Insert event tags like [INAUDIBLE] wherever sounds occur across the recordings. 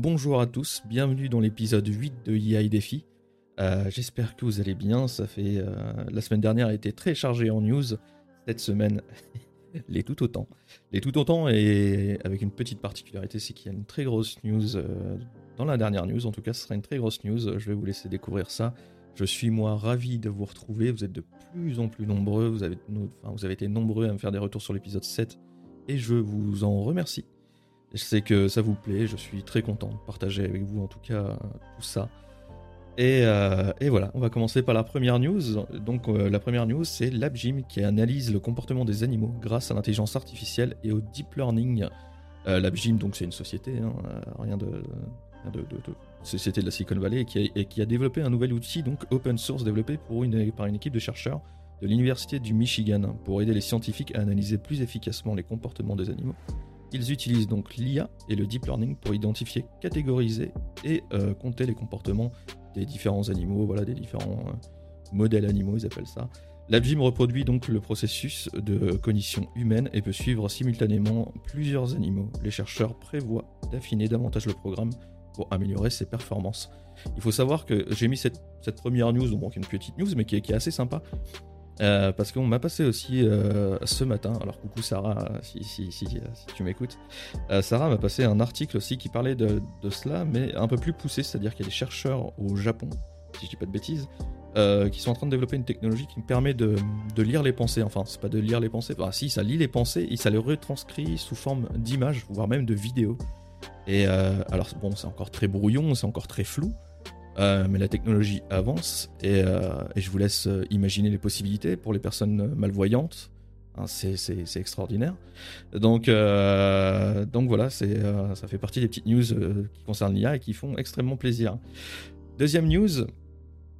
bonjour à tous, bienvenue dans l'épisode 8 de IA et Défi. Euh, j'espère que vous allez bien, ça fait... Euh, la semaine dernière a été très chargée en news, cette semaine [LAUGHS] les tout autant. Les tout autant et avec une petite particularité, c'est qu'il y a une très grosse news euh, dans la dernière news, en tout cas ce sera une très grosse news, je vais vous laisser découvrir ça. Je suis moi ravi de vous retrouver, vous êtes de plus en plus nombreux, vous avez été nombreux à me faire des retours sur l'épisode 7 et je vous en remercie. Je sais que ça vous plaît, je suis très content de partager avec vous en tout cas tout ça. Et, euh, voilà, on va commencer par la première news. Donc euh, la première news, c'est LabGym qui analyse le comportement des animaux grâce à l'intelligence artificielle et au deep learning. Euh, LabGym, donc c'est une société, hein, rien de, de, société de la Silicon Valley, et qui, a, développé un nouvel outil, donc open source, développé par une équipe de chercheurs de l'université du Michigan pour aider les scientifiques à analyser plus efficacement les comportements des animaux ils utilisent donc l'IA et le deep learning pour identifier, catégoriser et euh, compter les comportements des différents animaux, voilà, des différents euh, modèles animaux, ils appellent ça. LabGym reproduit donc le processus de cognition humaine et peut suivre simultanément plusieurs animaux. Les chercheurs prévoient d'affiner davantage le programme pour améliorer ses performances. Il faut savoir que j'ai mis cette, première news, donc une petite news, mais qui est assez sympa, euh, parce qu'on m'a passé aussi euh, ce matin, alors coucou Sarah, si, si, si, tu m'écoutes, euh, Sarah m'a passé un article aussi qui parlait de, cela, mais un peu plus poussé, c'est-à-dire qu'il y a des chercheurs au Japon, si je dis pas de bêtises, qui sont en train de développer une technologie qui me permet de, lire les pensées, enfin c'est pas de lire les pensées, enfin si ça lit les pensées, et ça les retranscrit sous forme d'images, voire même de vidéos. Et alors bon, c'est encore très brouillon, c'est encore très flou, euh, mais la technologie avance et, euh, je vous laisse euh, imaginer les possibilités pour les personnes malvoyantes. Hein, c'est extraordinaire. Donc, voilà, ça fait partie des petites news qui concernent l'IA et qui font extrêmement plaisir. Deuxième news,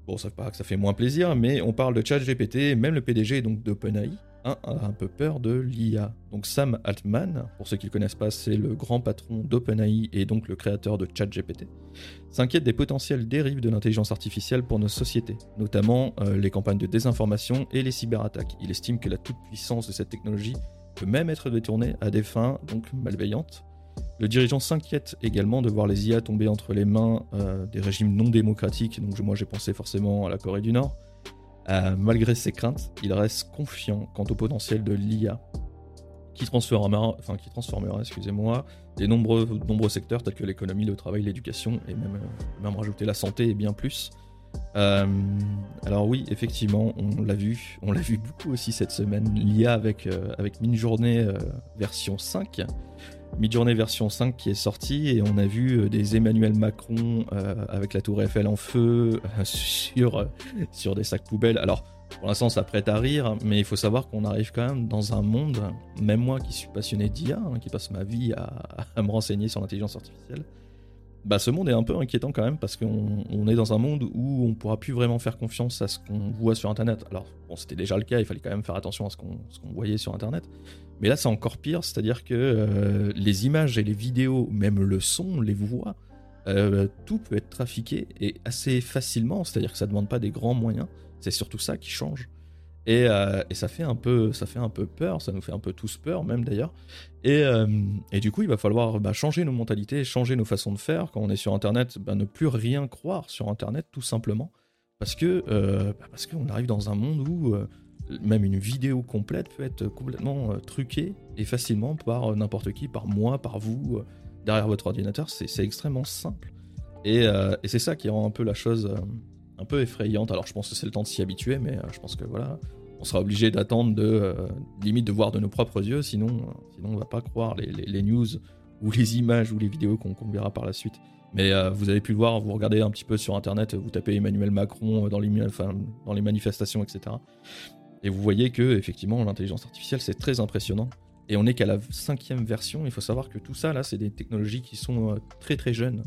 bon, ça pas que ça fait moins plaisir, mais on parle de ChatGPT, même le PDG donc d'OpenAI un a un peu peur de l'IA. Donc Sam Altman, pour ceux qui ne le connaissent pas, c'est le grand patron d'OpenAI et donc le créateur de ChatGPT, s'inquiète des potentielles dérives de l'intelligence artificielle pour nos sociétés, notamment euh, les campagnes de désinformation et les cyberattaques. Il estime que la toute-puissance de cette technologie peut même être détournée à des fins donc malveillantes. Le dirigeant s'inquiète également de voir les IA tomber entre les mains euh, des régimes non démocratiques, donc moi j'ai pensé forcément à la Corée du Nord, euh, malgré ses craintes, il reste confiant quant au potentiel de l'IA qui transformera, enfin, excusez-moi, des nombreux, nombreux secteurs tels que l'économie, le travail, l'éducation et même, euh, rajouter la santé et bien plus. Euh, alors oui, effectivement, on l'a vu, on l'a vu beaucoup aussi cette semaine, l'IA avec, avec Mini-Journée version 5, Midjourney version 5 qui est sortie et on a vu euh, des Emmanuel Macron euh, avec la tour Eiffel en feu euh, sur, sur des sacs poubelles. Alors pour l'instant ça prête à rire, mais il faut savoir qu'on arrive quand même dans un monde, même moi qui suis passionné d'IA, hein, qui passe ma vie à, me renseigner sur l'intelligence artificielle, bah ce monde est un peu inquiétant quand même parce qu'on est dans un monde où on pourra plus vraiment faire confiance à ce qu'on voit sur internet. Alors c'était déjà le cas, il fallait quand même faire attention à ce qu'on voyait sur internet, mais là, c'est encore pire, c'est-à-dire que euh, les images et les vidéos, même le son, les voix, euh, tout peut être trafiqué et assez facilement, c'est-à-dire que ça ne demande pas des grands moyens. C'est surtout ça qui change. Et, euh, ça, fait un peu, ça fait un peu peur, ça nous fait un peu tous peur même d'ailleurs. Et, du coup, il va falloir bah, changer nos mentalités, changer nos façons de faire. Quand on est sur Internet, bah, ne plus rien croire sur Internet tout simplement. Parce que bah, parce qu'on arrive dans un monde où même une vidéo complète peut être complètement euh, truquée et facilement par euh, n'importe qui, par moi, par vous, euh, derrière votre ordinateur. C'est extrêmement simple. Et, c'est ça qui rend un peu la chose un peu effrayante. Alors je pense que c'est le temps de s'y habituer, mais je pense que voilà, on sera obligé d'attendre de limite de voir de nos propres yeux, sinon, sinon on va pas croire les, news ou les images ou les vidéos qu'on verra par la suite. Mais vous avez pu le voir, vous regardez un petit peu sur internet, vous tapez Emmanuel Macron dans les, dans les manifestations, etc. Et vous voyez que effectivement l'intelligence artificielle c'est très impressionnant. Et on n'est qu'à la cinquième version. Il faut savoir que tout ça là, c'est des technologies qui sont euh, très très jeunes.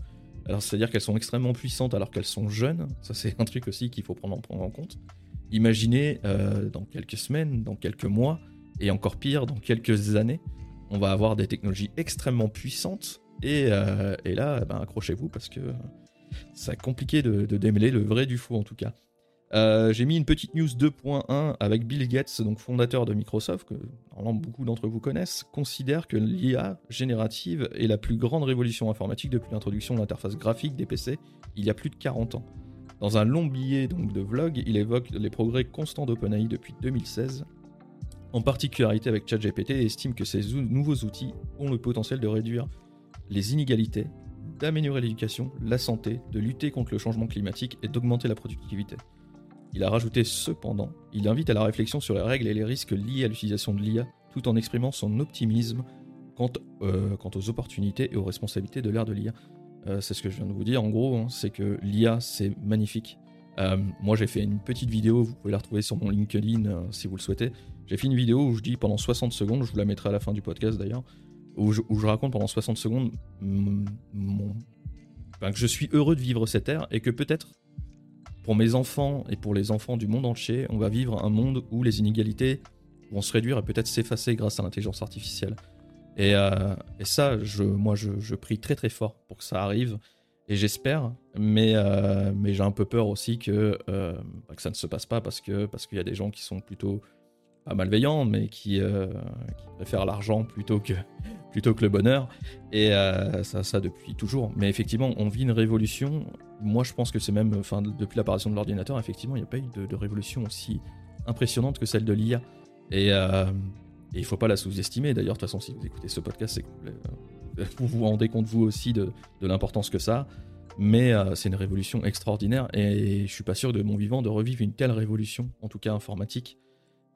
Alors c'est-à-dire qu'elles sont extrêmement puissantes alors qu'elles sont jeunes. Ça c'est un truc aussi qu'il faut prendre en, compte. Imaginez euh, dans quelques semaines, dans quelques mois, et encore pire dans quelques années, on va avoir des technologies extrêmement puissantes. Et, euh, là, ben, accrochez-vous parce que c'est compliqué de, de démêler le vrai du faux en tout cas. Euh, j'ai mis une petite news 2.1 avec Bill Gates, donc fondateur de Microsoft, que beaucoup d'entre vous connaissent, considère que l'IA générative est la plus grande révolution informatique depuis l'introduction de l'interface graphique des PC il y a plus de 40 ans. Dans un long billet donc, de vlog, il évoque les progrès constants d'OpenAI depuis 2016, en particularité avec ChatGPT, et estime que ces nouveaux outils ont le potentiel de réduire les inégalités, d'améliorer l'éducation, la santé, de lutter contre le changement climatique et d'augmenter la productivité. Il a rajouté cependant, il invite à la réflexion sur les règles et les risques liés à l'utilisation de l'IA, tout en exprimant son optimisme quant, euh, quant, aux opportunités et aux responsabilités de l'ère de l'IA. Euh, c'est ce que je viens de vous dire en gros, hein, c'est que l'IA c'est magnifique. Euh, moi j'ai fait une petite vidéo, vous pouvez la retrouver sur mon LinkedIn si vous le souhaitez. J'ai fait une vidéo où je dis pendant 60 secondes, je vous la mettrai à la fin du podcast d'ailleurs, où je, raconte pendant 60 secondes que je suis heureux de vivre cette ère et que peut-être pour mes enfants et pour les enfants du monde entier, on va vivre un monde où les inégalités vont se réduire et peut-être s'effacer grâce à l'intelligence artificielle. Et, euh, ça, moi, je, prie très très fort pour que ça arrive. Et j'espère, mais, euh, j'ai un peu peur aussi que, euh, que ça ne se passe pas parce qu'il y a des gens qui sont plutôt pas malveillants, mais qui, qui préfèrent l'argent [LAUGHS] plutôt que, le bonheur. Et euh, ça, ça depuis toujours. Mais effectivement, on vit une révolution. Moi, je pense que c'est même, enfin, depuis l'apparition de l'ordinateur, effectivement, il n'y a pas eu de, révolution aussi impressionnante que celle de l'IA. Euh, et, il ne faut pas la sous-estimer. D'ailleurs, de toute façon, si vous écoutez ce podcast, c'est [LAUGHS] vous vous rendez compte vous aussi de, l'importance que ça. Mais euh, c'est une révolution extraordinaire et je suis pas sûr de mon vivant de revivre une telle révolution, en tout cas informatique.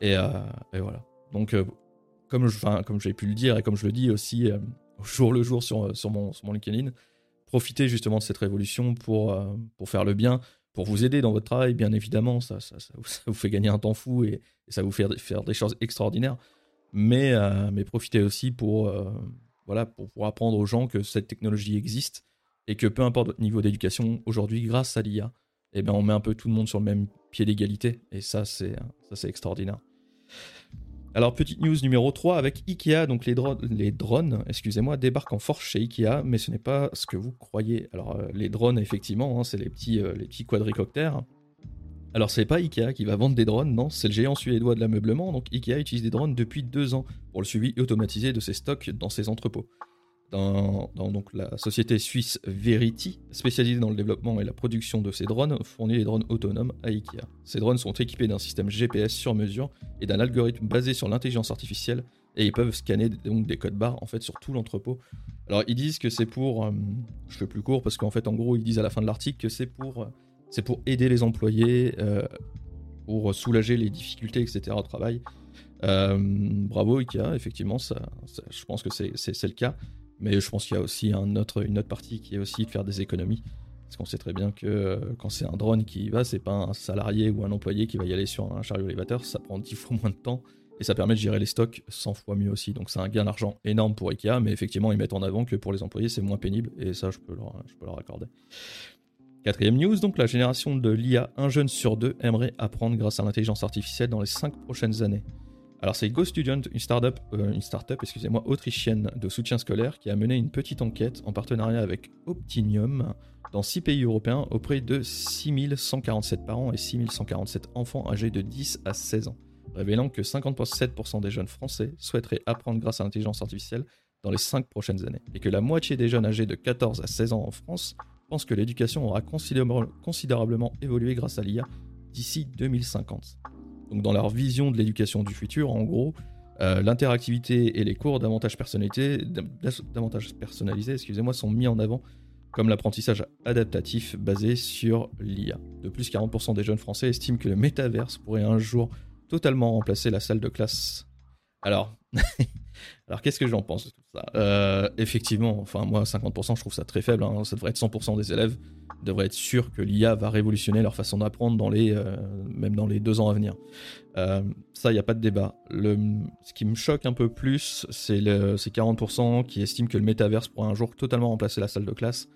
Et, et voilà. Donc comme je, comme j'ai pu le dire et comme je le dis aussi euh, jour le jour sur, mon, LinkedIn, profitez justement de cette révolution pour, euh, faire le bien, pour vous aider dans votre travail, bien évidemment, ça, [LAUGHS] vous, fait gagner un temps fou et, ça vous fait faire des choses extraordinaires. Mais, euh, profitez aussi pour, apprendre aux gens que cette technologie existe et que peu importe votre niveau d'éducation, aujourd'hui, grâce à l'IA, eh ben, on met un peu tout le monde sur le même pied d'égalité. Et ça, c'est extraordinaire. Alors, petite news numéro 3 avec Ikea, donc les, drones, excusez-moi, débarquent en force chez Ikea, mais ce n'est pas ce que vous croyez. Alors, euh, les drones, effectivement, hein, c'est les petits, euh, les petits quadricoptères. Alors, c'est pas Ikea qui va vendre des drones, non, c'est le géant suédois de l'ameublement. Donc, Ikea utilise des drones depuis deux ans pour le suivi automatisé de ses stocks dans ses entrepôts dans, donc la société suisse Verity, spécialisée dans le développement et la production de ces drones, fournit les drones autonomes à IKEA. Ces drones sont équipés d'un système GPS sur mesure et d'un algorithme basé sur l'intelligence artificielle et ils peuvent scanner donc des codes barres en fait sur tout l'entrepôt. Alors ils disent que c'est pour, euh, je fais plus court parce qu'en fait en gros ils disent à la fin de l'article que c'est pour, euh, c'est pour aider les employés, euh, pour soulager les difficultés etc au travail. bravo Ikea, effectivement, ça, je pense que c'est le cas. Mais je pense qu'il y a aussi une autre partie qui est aussi de faire des économies. Parce qu'on sait très bien que euh, quand c'est un drone qui y va, c'est pas un salarié ou un employé qui va y aller sur un chariot élévateur, ça prend 10 fois [LAUGHS] moins de temps et ça permet de gérer les stocks 100 fois mieux aussi. Donc c'est un gain d'argent énorme pour Ikea, mais effectivement ils mettent en avant que pour les employés c'est moins pénible et ça je peux leur, je peux leur accorder. Quatrième news, donc la génération de l'IA, un jeune sur deux aimerait apprendre grâce à l'intelligence artificielle dans les 5 prochaines années. Alors c'est GoStudent, une startup, euh, une startup excusez-moi, autrichienne de soutien scolaire qui a mené une petite enquête en partenariat avec Optinium dans 6 pays européens auprès de 6147 parents et 6147 enfants âgés de 10 à 16 ans, révélant que 57% des jeunes français souhaiteraient apprendre grâce à l'intelligence artificielle dans les 5 prochaines années, et que la moitié des jeunes âgés de 14 à 16 ans en France pensent que l'éducation aura considérablement évolué grâce à l'IA d'ici 2050 donc dans leur vision de l'éducation du futur, en gros, euh, l'interactivité et les cours davantage davantage personnalisés excusez-moi, sont mis en avant comme l'apprentissage adaptatif basé sur l'IA. De plus, 40% des jeunes français estiment que le métaverse pourrait un jour totalement remplacer la salle de classe. Alors, [LAUGHS] alors qu'est-ce que j'en pense de tout ça? Euh, Effectivement, enfin moi 50% je trouve ça très faible, hein. ça devrait être 100% des élèves devraient être sûrs que l'IA va révolutionner leur façon d'apprendre dans les, euh, même dans les deux ans à venir. Euh, ça, il n'y a pas de débat. Le, ce qui me choque un peu plus, c'est ces 40% qui estiment que le métaverse pourrait un jour totalement remplacer la salle de classe.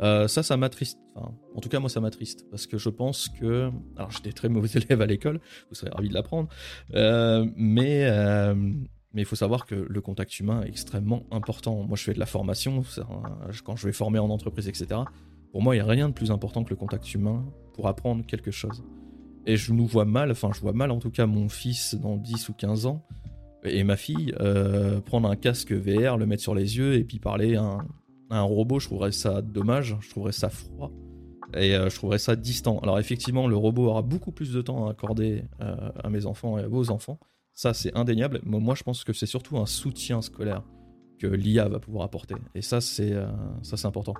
Ça, ça m'attriste. Enfin, en tout cas, moi, ça m'attriste. Parce que je pense que. Alors, j'étais très mauvais [LAUGHS] élève à l'école, vous serez ravis de l'apprendre. mais. Mais il faut savoir que le contact humain est extrêmement important. Moi, je fais de la formation, quand je vais former en entreprise, etc. Pour moi, il n'y a rien de plus important que le contact humain pour apprendre quelque chose. Et je nous vois mal, enfin je vois mal en tout cas mon fils dans 10 ou 15 ans et ma fille euh, prendre un casque VR, le mettre sur les yeux et puis parler à un, robot. Je trouverais ça dommage, je trouverais ça froid et euh, je trouverais ça distant. Alors effectivement, le robot aura beaucoup plus de temps à accorder euh, à mes enfants et à vos enfants. Ça, c'est indéniable. Moi, je pense que c'est surtout un soutien scolaire que l'IA va pouvoir apporter. Et ça, c'est ça, c'est important.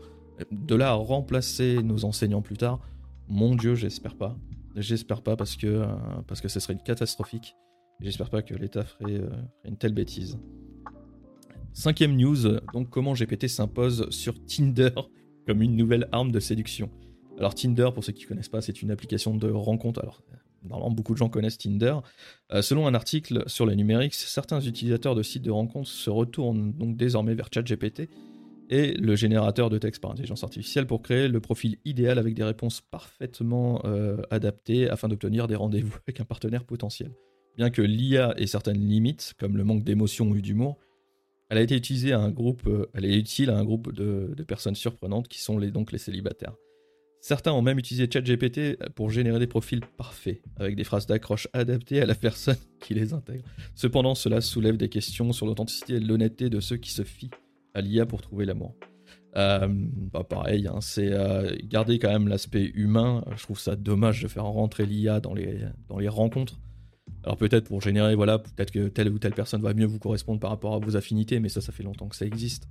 De là à remplacer nos enseignants plus tard, mon Dieu, j'espère pas. J'espère pas parce que, parce que ce serait catastrophique. J'espère pas que l'État ferait, euh, une telle bêtise. Cinquième news, donc comment GPT s'impose sur Tinder comme une nouvelle arme de séduction. Alors Tinder, pour ceux qui ne connaissent pas, c'est une application de rencontre. Alors normalement beaucoup de gens connaissent Tinder. Euh, selon un article sur le numérique, certains utilisateurs de sites de rencontres se retournent donc désormais vers ChatGPT et le générateur de texte par intelligence artificielle pour créer le profil idéal avec des réponses parfaitement euh, adaptées afin d'obtenir des rendez-vous avec un partenaire potentiel. Bien que l'IA ait certaines limites, comme le manque d'émotion ou d'humour, elle a été utilisée à un groupe, euh, elle est utile à un groupe de, personnes surprenantes qui sont donc les célibataires. Certains ont même utilisé ChatGPT pour générer des profils parfaits, avec des phrases d'accroche adaptées à la personne [LAUGHS] qui les intègre. Cependant, cela soulève des questions sur l'authenticité et l'honnêteté de ceux qui se fient à l'IA pour trouver l'amour. Euh, bah pareil, hein, c'est euh, garder quand même l'aspect humain. Je trouve ça dommage de faire rentrer l'IA dans les, dans les rencontres. Alors peut-être pour générer, voilà, peut-être que telle ou telle personne va mieux vous correspondre par rapport à vos affinités, mais ça, ça fait longtemps que ça existe.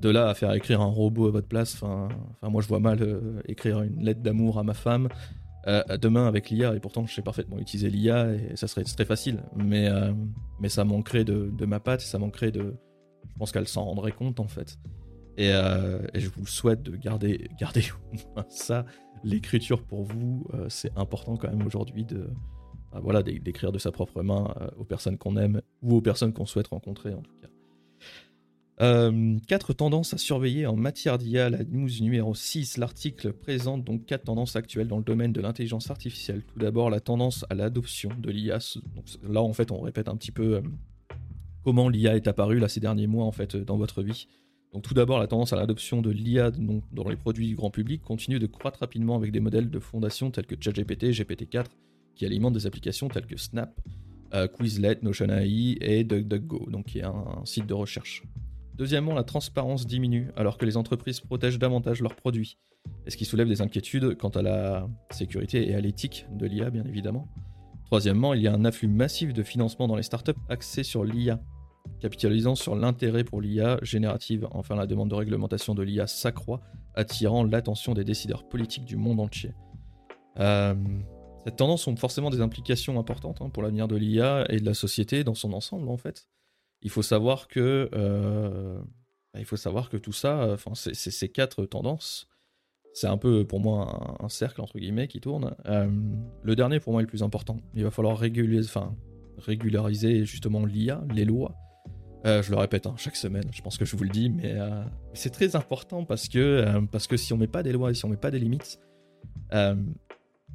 De là à faire écrire un robot à votre place, enfin, moi je vois mal euh, écrire une lettre d'amour à ma femme euh, demain avec l'IA, et pourtant je sais parfaitement utiliser l'IA et ça serait très facile, mais, euh, mais ça manquerait de, ma patte, ça manquerait de. Je pense qu'elle s'en rendrait compte en fait. Et, je vous souhaite de garder, garder ça. L'écriture pour vous, c'est important quand même aujourd'hui de, bah, voilà, d'écrire de sa propre main aux personnes qu'on aime ou aux personnes qu'on souhaite rencontrer en tout cas. Euh, quatre tendances à surveiller en matière d'IA, la news numéro 6. L'article présente donc quatre tendances actuelles dans le domaine de l'intelligence artificielle. Tout d'abord, la tendance à l'adoption de l'IA. Là, en fait, on répète un petit peu euh, comment l'IA est apparue là, ces derniers mois en fait, dans votre vie. Donc, tout d'abord, la tendance à l'adoption de l'IA dans les produits du grand public continue de croître rapidement avec des modèles de fondation tels que ChatGPT, GPT-4 qui alimentent des applications telles que Snap, euh, Quizlet, Notion AI et DuckDuckGo, donc qui est un, site de recherche. Deuxièmement, la transparence diminue alors que les entreprises protègent davantage leurs produits, ce qui soulève des inquiétudes quant à la sécurité et à l'éthique de l'IA, bien évidemment. Troisièmement, il y a un afflux massif de financement dans les startups axés sur l'IA, capitalisant sur l'intérêt pour l'IA générative. Enfin, la demande de réglementation de l'IA s'accroît, attirant l'attention des décideurs politiques du monde entier. Euh, cette tendance ont forcément des implications importantes hein, pour l'avenir de l'IA et de la société dans son ensemble en fait. Il faut savoir que, euh, il faut savoir que tout ça, enfin ces quatre tendances, c'est un peu pour moi un, cercle entre guillemets qui tourne. Euh, le dernier pour moi est le plus important. Il va falloir enfin, régulariser justement l'IA, les lois. Euh, je le répète hein, chaque semaine, je pense que je vous le dis, mais c'est très important parce que, parce que si on met pas des lois et si on met pas des limites,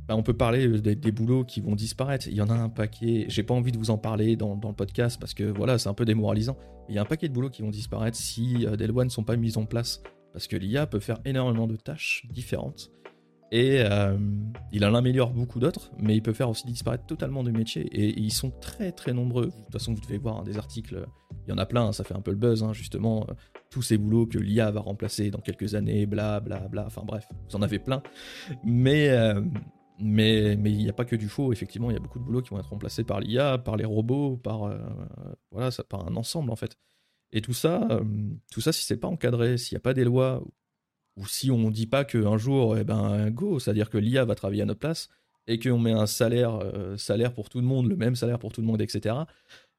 bah, on peut parler euh, des, boulots qui vont disparaître. Il y en a un paquet. J'ai pas envie de vous en parler dans, le podcast parce que voilà, c'est un peu démoralisant. Il y a un paquet de boulots qui vont disparaître si euh, des lois ne sont pas mises en place. Parce que l'IA peut faire énormément de tâches différentes. Et euh, il en améliore beaucoup d'autres, mais il peut faire aussi disparaître totalement de métiers. Et, ils sont très très nombreux. De toute façon, vous devez voir hein, des articles. Il y en a plein, ça fait un peu le buzz, hein, justement. tous ces boulots que l'IA va remplacer dans quelques années, bla. Enfin bref, vous en avez plein. Mais, mais il n'y a pas que du faux, effectivement, il y a beaucoup de boulots qui vont être remplacés par l'IA, par les robots, par, euh, voilà, ça, par un ensemble en fait. Et tout ça, euh, tout ça si c'est pas encadré, s'il n'y a pas des lois, ou si on ne dit pas qu'un jour, eh ben, go, c'est-à-dire que l'IA va travailler à notre place, et qu'on met un salaire, euh, salaire pour tout le monde, le même salaire pour tout le monde, etc.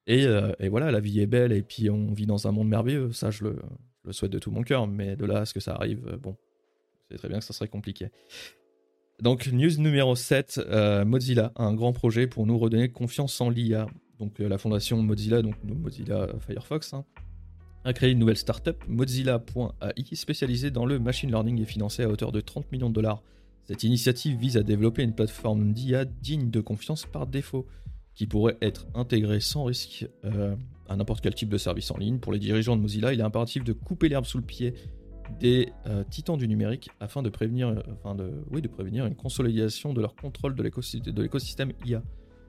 Et, et, voilà, la vie est belle, et puis on vit dans un monde merveilleux, ça je le, je le souhaite de tout mon cœur, mais de là à ce que ça arrive, bon, c'est très bien que ça serait compliqué. Donc, news numéro 7, euh, Mozilla a un grand projet pour nous redonner confiance en l'IA. Donc, euh, la fondation Mozilla, donc Mozilla Firefox, hein, a créé une nouvelle startup, Mozilla.ai, spécialisée dans le machine learning et financée à hauteur de 30 millions de dollars. Cette initiative vise à développer une plateforme d'IA digne de confiance par défaut, qui pourrait être intégrée sans risque euh, à n'importe quel type de service en ligne. Pour les dirigeants de Mozilla, il est impératif de couper l'herbe sous le pied des titans du numérique afin de prévenir, enfin de, oui, de prévenir une consolidation de leur contrôle de l'écosystème IA.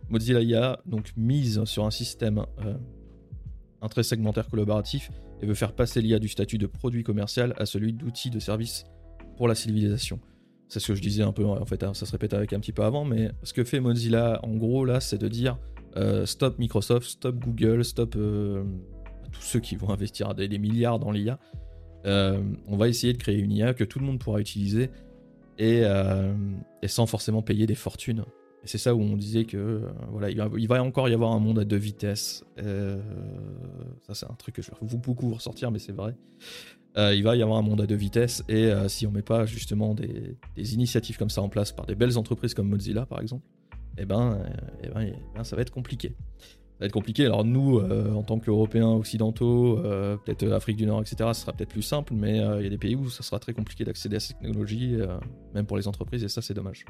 Mozilla IA donc mise sur un système un très segmentaire collaboratif et veut faire passer l'IA du statut de produit commercial à celui d'outil de service pour la civilisation. C'est ce que je disais un peu, en fait, hein, ça se répète avec un petit peu avant, mais ce que fait Mozilla, en gros, là, c'est de dire euh, stop Microsoft, stop Google, stop euh, tous ceux qui vont investir des, milliards dans l'IA. Euh, on va essayer de créer une IA que tout le monde pourra utiliser et, sans forcément payer des fortunes. Et c'est ça où on disait que voilà, il va, encore y avoir un monde à deux vitesses. ça, c'est un truc que je vais vous beaucoup ressortir, mais c'est vrai. il va y avoir un monde à deux vitesses et si on met pas justement des, initiatives comme ça en place par des belles entreprises comme Mozilla par exemple, eh ben, euh, eh ben, eh ben, ça va être compliqué. Va être compliqué. Alors nous, euh, en tant qu'Européens occidentaux, euh, peut-être Afrique du Nord, etc., ce sera peut-être plus simple, mais il y a des pays où ça sera très compliqué d'accéder à ces technologies, même pour les entreprises, et ça c'est dommage.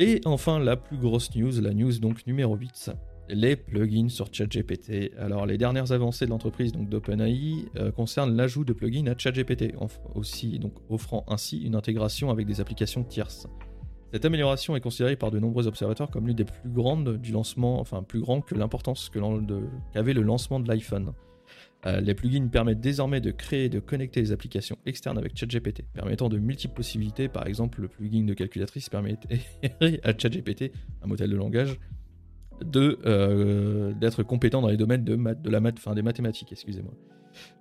Et enfin, la plus grosse news, la news donc numéro 8, les plugins sur ChatGPT. Alors les dernières avancées de l'entreprise donc d'OpenAI concernent l'ajout de plugins à ChatGPT, aussi donc offrant ainsi une intégration avec des applications tierces. Cette amélioration est considérée par de nombreux observateurs comme l'une des plus grandes du lancement, enfin plus grande que l'importance qu'avait le lancement de l'iPhone. Euh, les plugins permettent désormais de créer et de connecter les applications externes avec ChatGPT, permettant de multiples possibilités. Par exemple, le plugin de calculatrice permet [LAUGHS] à ChatGPT, un modèle de langage, euh, d'être compétent dans les domaines de, la math, des mathématiques. Excusez-moi.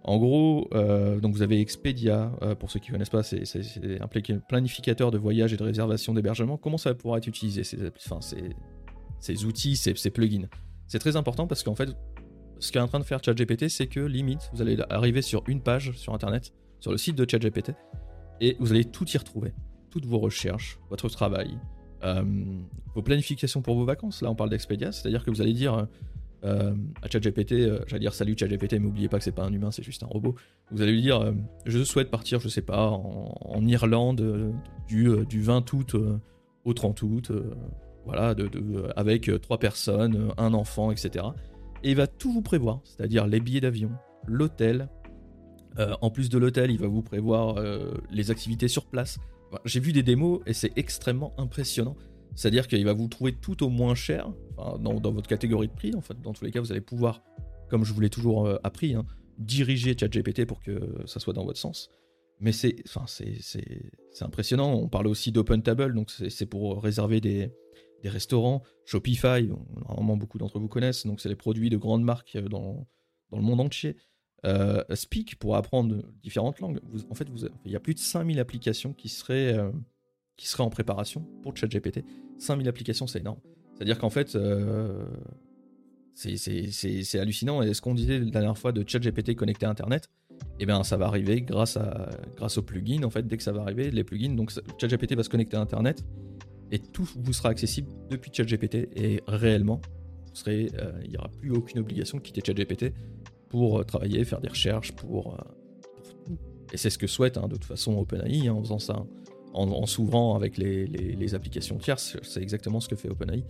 En gros, euh, donc vous avez Expedia, euh, pour ceux qui ne connaissent pas, c'est un planificateur de voyage et de réservation d'hébergement. Comment ça pourra être utilisé, ces, ces, outils, ces, plugins? C'est très important parce qu'en fait, ce qu'est en train de faire ChatGPT, c'est que limite, vous allez arriver sur une page sur Internet, sur le site de ChatGPT, et vous allez tout y retrouver. Toutes vos recherches, votre travail, euh, vos planifications pour vos vacances. Là, on parle d'Expedia, c'est-à-dire que vous allez dire euh, à ChatGPT, euh, j'allais dire salut ChatGPT, mais n'oubliez pas que c'est pas un humain, c'est juste un robot. Vous allez lui dire, euh, je souhaite partir, je sais pas, en, Irlande du, du, 20 août au 30 août, voilà, avec trois personnes, un enfant, etc. Et il va tout vous prévoir, c'est-à-dire les billets d'avion, l'hôtel. en plus de l'hôtel, il va vous prévoir les activités sur place. J'ai vu des démos et c'est extrêmement impressionnant. C'est-à-dire qu'il va vous trouver tout au moins cher, dans, votre catégorie de prix. En fait, dans tous les cas, vous allez pouvoir, comme je vous l'ai toujours euh, appris, hein, diriger ChatGPT pour que ça soit dans votre sens. Mais c'est, impressionnant. On parle aussi d'Open Table, donc c'est pour réserver des, restaurants. Shopify, normalement beaucoup d'entre vous connaissent, donc c'est les produits de grandes marques euh, dans, dans le monde entier. Euh, Speak pour apprendre différentes langues. en fait, il y a plus de 5000 applications qui seraient, qui seraient en préparation pour ChatGPT. 5000 applications, c'est énorme. C'est-à-dire qu'en fait, euh, c'est hallucinant. Et ce qu'on disait la dernière fois de ChatGPT connecté à Internet, eh bien, ça va arriver grâce, à, grâce aux plugins. En fait, dès que ça va arriver, les plugins, donc ChatGPT va se connecter à Internet et tout vous sera accessible depuis ChatGPT. Et réellement, euh, il n'y aura plus aucune obligation de quitter ChatGPT pour euh, travailler, faire des recherches, pour, Et c'est ce que souhaite hein, de toute façon OpenAI hein, en faisant ça en, s'ouvrant avec les, applications tierces. C'est exactement ce que fait OpenAI.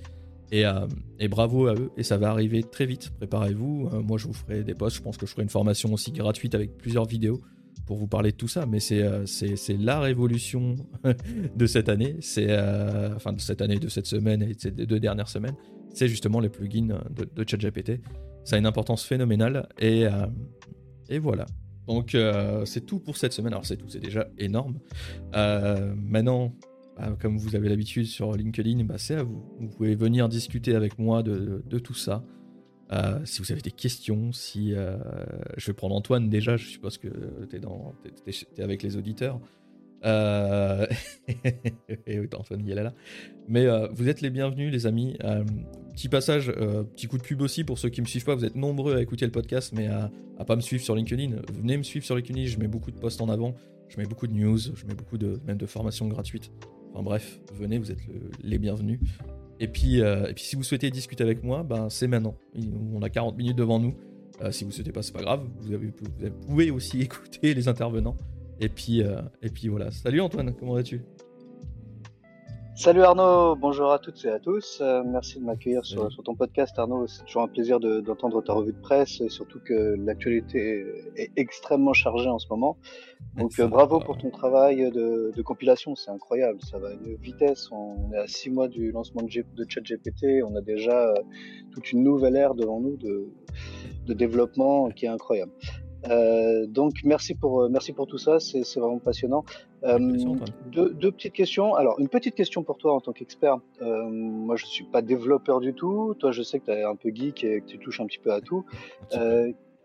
Et, euh, et, bravo à eux. Et ça va arriver très vite. Préparez-vous. Euh, moi, je vous ferai des posts. Je pense que je ferai une formation aussi gratuite avec plusieurs vidéos pour vous parler de tout ça. Mais c'est euh, la révolution [LAUGHS] de cette année. C'est enfin de cette année, de cette semaine et de ces deux dernières semaines. C'est justement les plugins de, ChatGPT. Ça a une importance phénoménale. Et voilà. Donc euh, c'est tout pour cette semaine. Alors c'est tout, c'est déjà énorme. Euh, maintenant, bah, comme vous avez l'habitude sur LinkedIn, bah, c'est à vous. Vous pouvez venir discuter avec moi de, tout ça. Euh, si vous avez des questions, si je vais prendre Antoine déjà, je suppose que tu es, es, avec les auditeurs. Euh... et Antoine y est là. Mais euh, vous êtes les bienvenus, les amis. Euh, petit passage, euh, petit coup de pub aussi pour ceux qui me suivent pas. Vous êtes nombreux à écouter le podcast, mais à, à pas me suivre sur LinkedIn. Venez me suivre sur LinkedIn. Je mets beaucoup de posts en avant. Je mets beaucoup de news. Je mets beaucoup de même de formations gratuites. Enfin bref, venez, vous êtes les bienvenus. Et puis, et puis si vous souhaitez discuter avec moi, ben c'est maintenant. On a 40 minutes devant nous. si vous souhaitez pas, c'est pas grave. Vous pouvez aussi [LAUGHS] écouter les intervenants. Et puis, et puis voilà. Salut Antoine, comment vas-tu? Salut Arnaud, bonjour à toutes et à tous. Euh, merci de m'accueillir sur, ton podcast Arnaud. C'est toujours un plaisir d'entendre ta revue de presse et surtout que l'actualité est extrêmement chargée en ce moment. Donc euh, bravo pour ton travail de, compilation, c'est incroyable, ça va à une vitesse. On est à six mois du lancement de, de ChatGPT, on a déjà euh, toute une nouvelle ère devant nous de, de développement qui est incroyable. Euh, donc merci pour euh, merci pour tout ça, c'est vraiment passionnant. Euh, deux, deux, petites questions. Alors une petite question pour toi en tant qu'expert. Euh, moi je suis pas développeur du tout. Toi je sais que tu es un peu geek et que tu touches un petit peu à tout.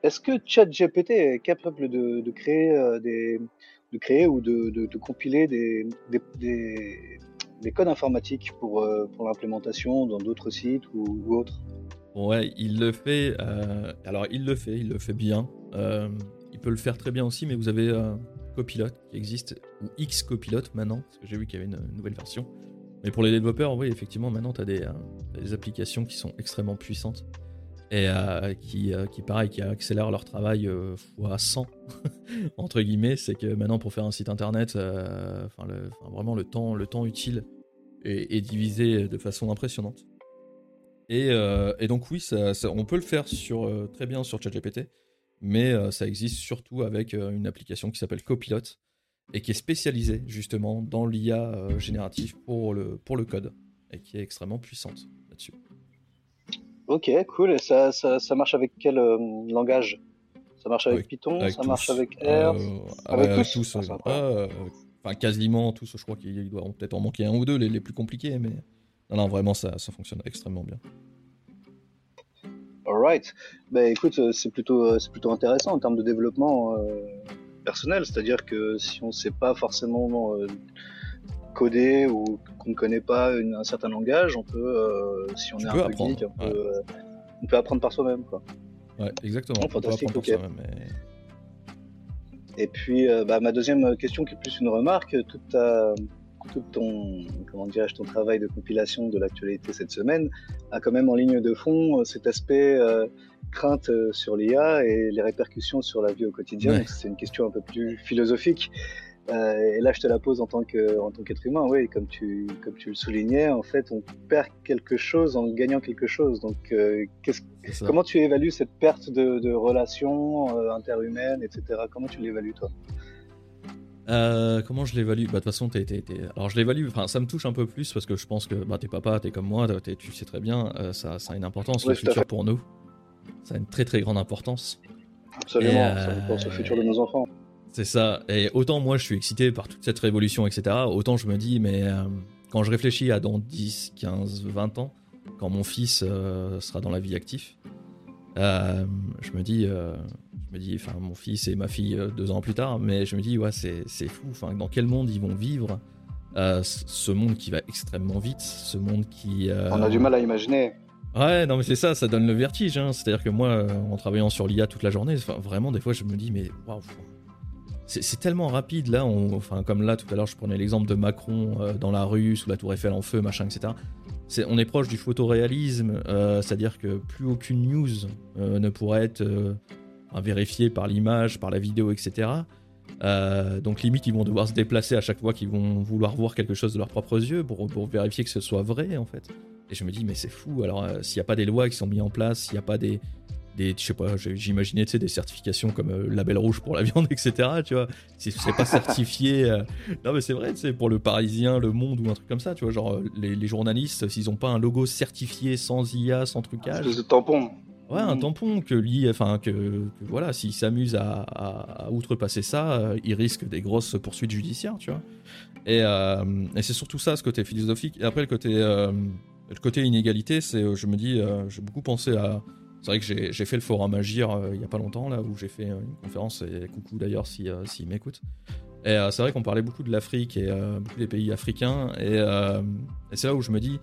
Est-ce que ChatGPT est capable de, de créer des de créer ou de, de, de compiler des, des, des, des, codes informatiques pour, pour l'implémentation dans d'autres sites ou, ou autres? Ouais, il le fait. Euh, alors, il le fait, il le fait bien. Euh, il peut le faire très bien aussi, mais vous avez euh, Copilot qui existe, ou X Copilot maintenant, parce que j'ai vu qu'il y avait une, nouvelle version. Mais pour les développeurs, oui, effectivement, maintenant, tu as, des applications qui sont extrêmement puissantes et qui, qui, pareil, qui accélèrent leur travail fois 100, [LAUGHS] entre guillemets. C'est que maintenant, pour faire un site internet, vraiment, le temps, le temps utile est divisé de façon impressionnante. Euh, et, donc oui, on peut le faire sur, euh, très bien sur ChatGPT, mais euh, ça existe surtout avec une application qui s'appelle Copilot et qui est spécialisée justement dans l'IA générative pour le, pour le code et qui est extrêmement puissante là-dessus. Ok, cool. Et ça, ça, marche avec quel langage? Ça marche avec, Python Ça marche avec R Avec tous, ah, Enfin, quasiment tous. Je crois qu'il doit peut-être en manquer un ou deux, les, les plus compliqués, mais non, non, vraiment, ça, ça fonctionne extrêmement bien. Alright. Ben écoute, euh, c'est plutôt, euh, c'est plutôt intéressant en termes de développement euh, personnel. C'est-à-dire que si on ne sait pas forcément coder ou qu'on ne connaît pas un certain langage, on peut, si on est un peu apprendre, geek, on, peut, apprendre par soi-même. Quoi. Ouais, exactement. Oh, fantastique, ok. Et puis, bah, ma deuxième question qui est plus une remarque, toute ta tout ton, comment dirais ton travail de compilation de l'actualité cette semaine a quand même en ligne de fond euh, cet aspect euh, crainte euh, sur l'IA et les répercussions sur la vie au quotidien. C'est une question un peu plus philosophique. et là, je te la pose en tant que, en tant qu'être humain. Oui, comme tu, comme tu le soulignais, en fait, on perd quelque chose en gagnant quelque chose. Donc, comment tu évalues cette perte de, de relations interhumaines, etc. Comment tu l'évalues, toi? Euh, comment je l'évalue? Bah de toute façon, t'es, alors je l'évalue. Enfin, ça me touche un peu plus parce que je pense que bah t'es papa, t'es comme moi, tu sais très bien, euh, ça, ça, a une importance le futur pour nous. Ça a une très très grande importance. Absolument, ça pense au futur de nos enfants. C'est ça. Et autant moi je suis excité par toute cette révolution, etc. Autant je me dis, mais euh, quand je réfléchis à dans 10, 15, 20 ans, quand mon fils sera dans la vie active, je me dis je me dis, enfin, mon fils et ma fille euh, deux ans plus tard, mais je me dis, ouais, c'est fou. Enfin, dans quel monde ils vont vivre euh, Ce monde qui va extrêmement vite, ce monde qui. Euh, On a du mal à imaginer. Ouais, non, mais c'est ça, ça donne le vertige. Hein. C'est-à-dire que moi, en travaillant sur l'IA toute la journée, vraiment, des fois, je me dis, mais waouh, c'est tellement rapide là. enfin, comme là, tout à l'heure, je prenais l'exemple de Macron dans la rue, sous la Tour Eiffel en feu, machin, etc. on est proche du photoréalisme, c'est-à-dire que plus aucune news ne pourrait être vérifié par l'image, par la vidéo, etc. Euh, donc limite, ils vont devoir se déplacer à chaque fois qu'ils vont vouloir voir quelque chose de leurs propres yeux pour, vérifier que ce soit vrai, en fait. Et je me dis, mais c'est fou. Alors, euh, s'il n'y a pas des lois qui sont mises en place, s'il n'y a pas des, des, je sais pas, j'imaginais, tu sais, des certifications comme euh, label rouge pour la viande, [LAUGHS] etc. Tu vois, si c'est pas certifié, non mais c'est vrai, sais, pour le Parisien, le Monde ou un truc comme ça, tu vois, genre les, journalistes, s'ils ont pas un logo certifié sans IA, sans trucage. de tampon. Ouais, un tampon que lui, enfin que, voilà, s'il s'amuse à, outrepasser ça, euh, il risque des grosses poursuites judiciaires, tu vois. Et, euh, et c'est surtout ça, ce côté philosophique. Et après, le côté, euh, le côté inégalité, c'est, je me dis, j'ai beaucoup pensé à. C'est vrai que j'ai fait le forum Agir il y a pas longtemps, là, où j'ai fait une conférence, et coucou d'ailleurs s'il si, m'écoute. Et c'est vrai qu'on parlait beaucoup de l'Afrique et beaucoup des pays africains, et, et c'est là où je me dis,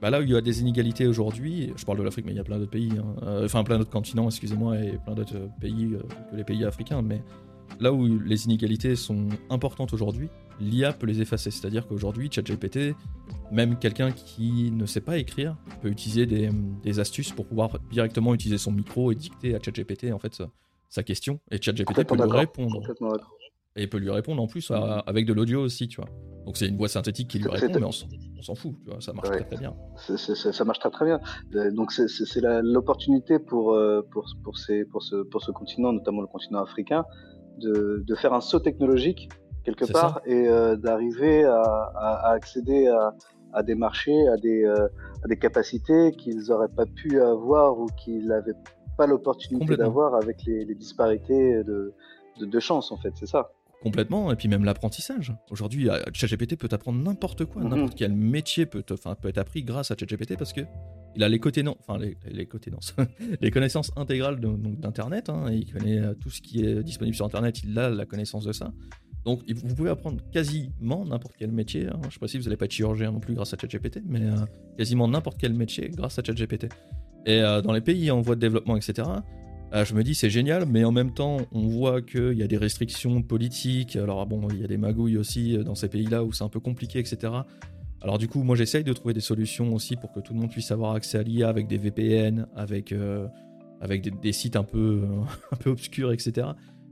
bah là où il y a des inégalités aujourd'hui, je parle de l'Afrique, mais il y a plein d'autres pays, hein, euh, enfin plein d'autres continents, excusez-moi, et plein d'autres pays euh, que les pays africains, mais là où les inégalités sont importantes aujourd'hui, l'IA peut les effacer. C'est-à-dire qu'aujourd'hui, ChatGPT, même quelqu'un qui ne sait pas écrire, peut utiliser des, astuces pour pouvoir directement utiliser son micro et dicter à ChatGPT en fait sa, question, et ChatGPT peut lui répondre. Et peut lui répondre en plus avec de l'audio aussi, tu vois. Donc c'est une voix synthétique qui lui répond, mais on, s'en fout, tu vois, ça marche très, très bien. ça marche très très bien. Donc c'est l'opportunité pour, pour, pour, ces, pour, ce, pour ce continent, notamment le continent africain, de, de faire un saut technologique quelque part et d'arriver à, à, accéder à, à, des marchés, à des, à des capacités qu'ils n'auraient pas pu avoir ou qu'ils n'avaient pas l'opportunité d'avoir avec les, les, disparités de, de, de chance en fait, c'est ça. Complètement, et puis même l'apprentissage. Aujourd'hui, euh, ChatGPT peut apprendre n'importe quoi, mhm. n'importe quel métier peut, enfin, peut être appris grâce à ChatGPT parce que il a les côtés non, enfin les, les côtés [LAUGHS] les connaissances intégrales d'internet. Hein, il connaît euh, tout ce qui est disponible sur internet, il a la connaissance de ça. Donc vous pouvez apprendre quasiment n'importe quel métier. Hein. Je sais pas si vous n'allez pas être chirurgien non plus grâce à ChatGPT, mais euh, quasiment n'importe quel métier grâce à ChatGPT. Et dans les pays en voie de développement, etc. Ah, je me dis c'est génial, mais en même temps, on voit qu'il y a des restrictions politiques. Alors bon, il y a des magouilles aussi euh, dans ces pays-là où c'est un peu compliqué, etc. Alors du coup, moi j'essaye de trouver des solutions aussi pour que tout le monde puisse avoir accès à l'IA avec des VPN, avec, euh, avec des, sites un peu, [LAUGHS] un peu obscurs, etc.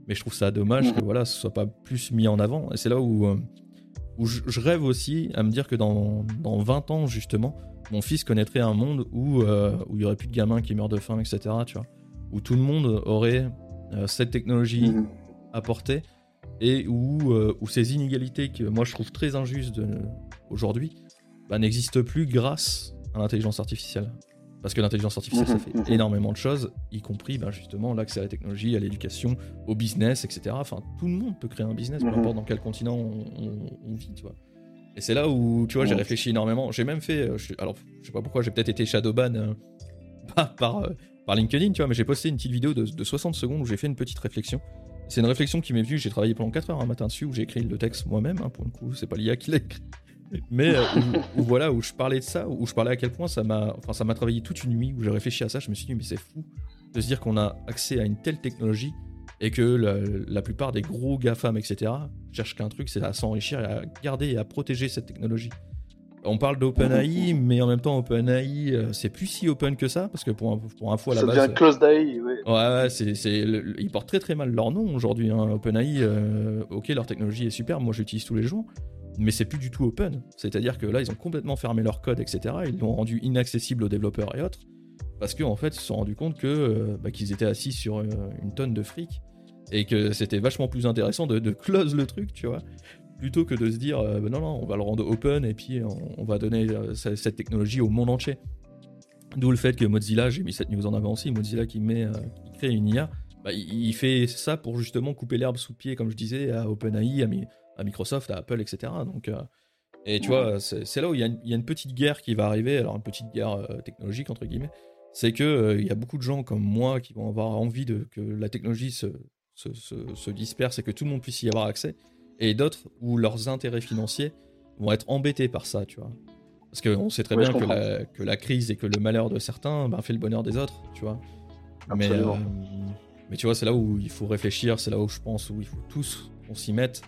Mais je trouve ça dommage que voilà, ce soit pas plus mis en avant. Et c'est là où, euh, où je, rêve aussi à me dire que dans, dans 20 ans, justement, mon fils connaîtrait un monde où, où il y aurait plus de gamins qui meurent de faim, etc. Tu vois où tout le monde aurait euh, cette technologie mhm. apportée et où, euh, où, ces inégalités que moi je trouve très injustes aujourd'hui bah, n'existent plus grâce à l'intelligence artificielle. Parce que l'intelligence artificielle, ça mhm. fait mhm. énormément de choses, y compris bah, justement l'accès à la technologie, à l'éducation, au business, etc. Enfin, tout le monde peut créer un business, peu importe dans quel continent on, vit, tu vois. Et c'est là où, tu vois, j'ai réfléchi énormément. J'ai même fait, euh, alors, je sais pas pourquoi, j'ai peut-être été shadowban [LAUGHS] par, par, par LinkedIn, tu vois, mais j'ai posté une petite vidéo de, 60 secondes où j'ai fait une petite réflexion. C'est une réflexion qui m'est venue, j'ai travaillé pendant 4 heures un matin dessus, où j'ai écrit le texte moi-même, hein, pour le coup, c'est pas l'IA qui l'a écrit. Mais euh, où, [LAUGHS] voilà, où je parlais de ça, où je parlais à quel point ça m'a enfin, ça travaillé toute une nuit, où j'ai réfléchi à ça, je me suis dit, mais c'est fou de se dire qu'on a accès à une telle technologie et que la, plupart des gros GAFAM, etc., cherchent qu'un truc, c'est à s'enrichir et à garder et à protéger cette technologie. On parle d'OpenAI, mais en même temps, OpenAI, euh, c'est plus si open que ça, parce que pour, pour info à la base. Ça devient close d'AI, oui. Ouais, c'est, ils portent très très mal leur nom aujourd'hui. Hein. OpenAI, euh, ok, leur technologie est super, moi j'utilise tous les jours, mais c'est plus du tout open. C'est-à-dire que là, ils ont complètement fermé leur code, etc. Ils l'ont rendu inaccessible aux développeurs et autres, parce qu'en en fait, ils se sont rendus compte que, euh, bah, qu'ils étaient assis sur une tonne de fric et que c'était vachement plus intéressant de, de close le truc, tu vois, plutôt que de se dire euh, bah non, non, on va le rendre open et puis on, va donner euh, cette technologie au monde entier. D'où le fait que Mozilla, j'ai mis cette news en avant aussi, Mozilla qui, met, euh, crée une IA, bah, il, fait ça pour justement couper l'herbe sous le pied, comme je disais, à OpenAI, à, Microsoft, à Apple, etc. Donc, et tu vois, c'est là où il y, a une, petite guerre qui va arriver, alors une petite guerre technologique, entre guillemets, c'est que il y a beaucoup de gens comme moi qui vont avoir envie de, que la technologie se, se, se disperse et que tout le monde puisse y avoir accès et d'autres où leurs intérêts financiers vont être embêtés par ça, tu vois. Parce qu'on sait très bien que la, que la, crise et que le malheur de certains ben, fait le bonheur des autres, tu vois. Mais, euh, mais tu vois, c'est là où il faut réfléchir, c'est là où je pense où il faut tous qu'on s'y mette.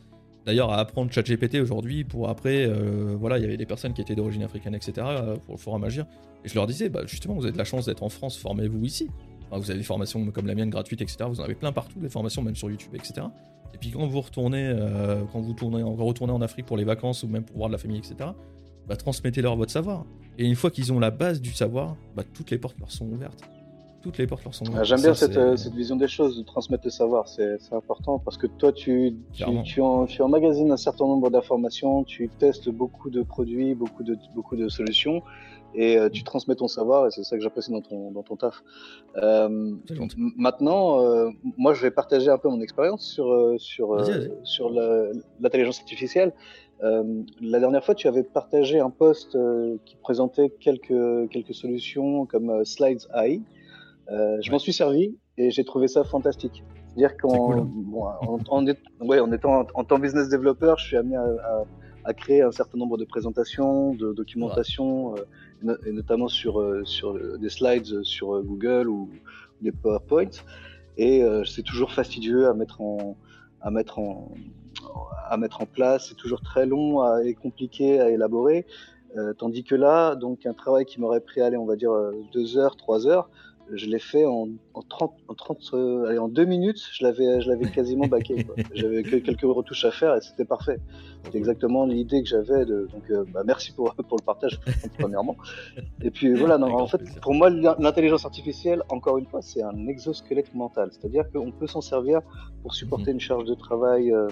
D'ailleurs, à apprendre ChatGPT aujourd'hui pour après, euh, voilà, il y avait des personnes qui étaient d'origine africaine, etc. Euh, pour le forum Agir. Et je leur disais, bah, justement, vous avez de la chance d'être en France, formez-vous ici. Vous avez des formations comme la mienne gratuites, etc. Vous en avez plein partout, des formations même sur YouTube, etc. Et puis quand vous retournez, euh, quand vous tournez, retournez en Afrique pour les vacances ou même pour voir de la famille, etc., bah, transmettez-leur votre savoir. Et une fois qu'ils ont la base du savoir, bah, toutes les portes leur sont ouvertes. Toutes les portes leur sont ouvertes. J'aime bien euh, cette, vision des choses, de transmettre le savoir, c'est important parce que toi, tu, tu, tu, en, tu emmagasines un certain nombre d'informations, tu testes beaucoup de produits, beaucoup de, beaucoup de solutions et euh, tu transmets ton savoir et c'est ça que j'apprécie dans ton, dans ton taf. Euh, maintenant, euh, moi je vais partager un peu mon expérience sur, sur, sur l'intelligence artificielle. la dernière fois, tu avais partagé un post qui présentait quelques, quelques solutions comme Slides AI. je m'en suis servi et j'ai trouvé ça fantastique. C'est-à-dire qu'en hein. bon, en, en, ouais, en, étant en, tant business developer, je suis amené à, à, à, créer un certain nombre de présentations, de documentation et notamment sur, euh, sur des slides sur euh, Google ou des PowerPoint. Et euh, c'est toujours fastidieux à mettre en, à mettre en, à mettre en place. C'est toujours très long et compliqué à élaborer. tandis que là, donc un travail qui m'aurait pris, allez, on va dire deux heures, trois heures, je l'ai fait en, en 30, en 30 euh, allez, en deux minutes, je l'avais, je l'avais quasiment baqué. [LAUGHS] J'avais que quelques retouches à faire et c'était parfait. C'est exactement l'idée que j'avais. De, donc, euh, bah, merci pour, [LAUGHS] pour le partage, premièrement. Et puis [LAUGHS] voilà, non, en fait, pour moi, l'intelligence artificielle, encore une fois, c'est un exosquelette mental. C'est-à-dire qu'on peut s'en servir pour supporter mhm. une charge de travail euh,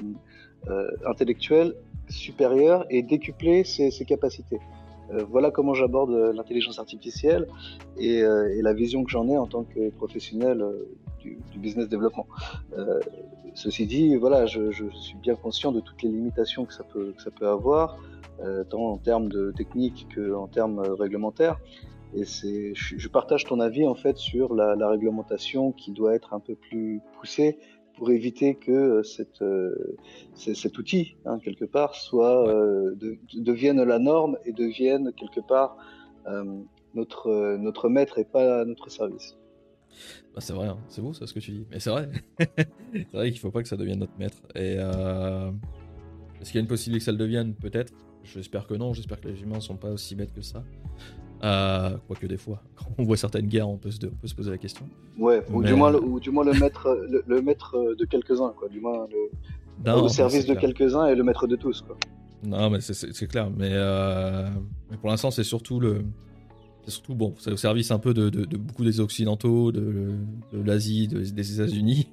intellectuelle supérieure et décupler ses, ses capacités. Euh, voilà comment j'aborde euh, l'intelligence artificielle euh, et, la vision que j'en ai en tant que professionnel du, business développement. ceci dit, voilà, je, suis bien conscient de toutes les limitations que ça peut, avoir, tant en termes de technique qu'en termes réglementaires. Et c'est, je, partage ton avis en fait sur la, réglementation qui doit être un peu plus poussée pour éviter que euh, cette, euh, cet outil, hein, quelque part, soit, euh, devienne la norme et devienne, quelque part, notre, notre maître et pas notre service. Bah, c'est vrai, hein. c'est beau ça ce que tu dis. Mais c'est vrai. [LAUGHS] c'est vrai qu'il faut pas que ça devienne notre maître. Et est-ce qu'il y a une possibilité que ça le devienne? Peut-être. J'espère que non. J'espère que les humains sont pas aussi bêtes que ça. Euh, quoique des fois, [LAUGHS] quand on voit certaines guerres, on peut se, peut se poser la question. Ouais, ou, du moins, le, ou du moins le maître, le, maître de quelques-uns, quoi. Du moins le, service de quelques-uns et le maître de tous, quoi. Non, mais c'est clair. Mais, euh, mais, pour l'instant, c'est surtout le. C'est surtout bon, c'est au service un peu de, de, beaucoup des Occidentaux, de, l'Asie, des États-Unis,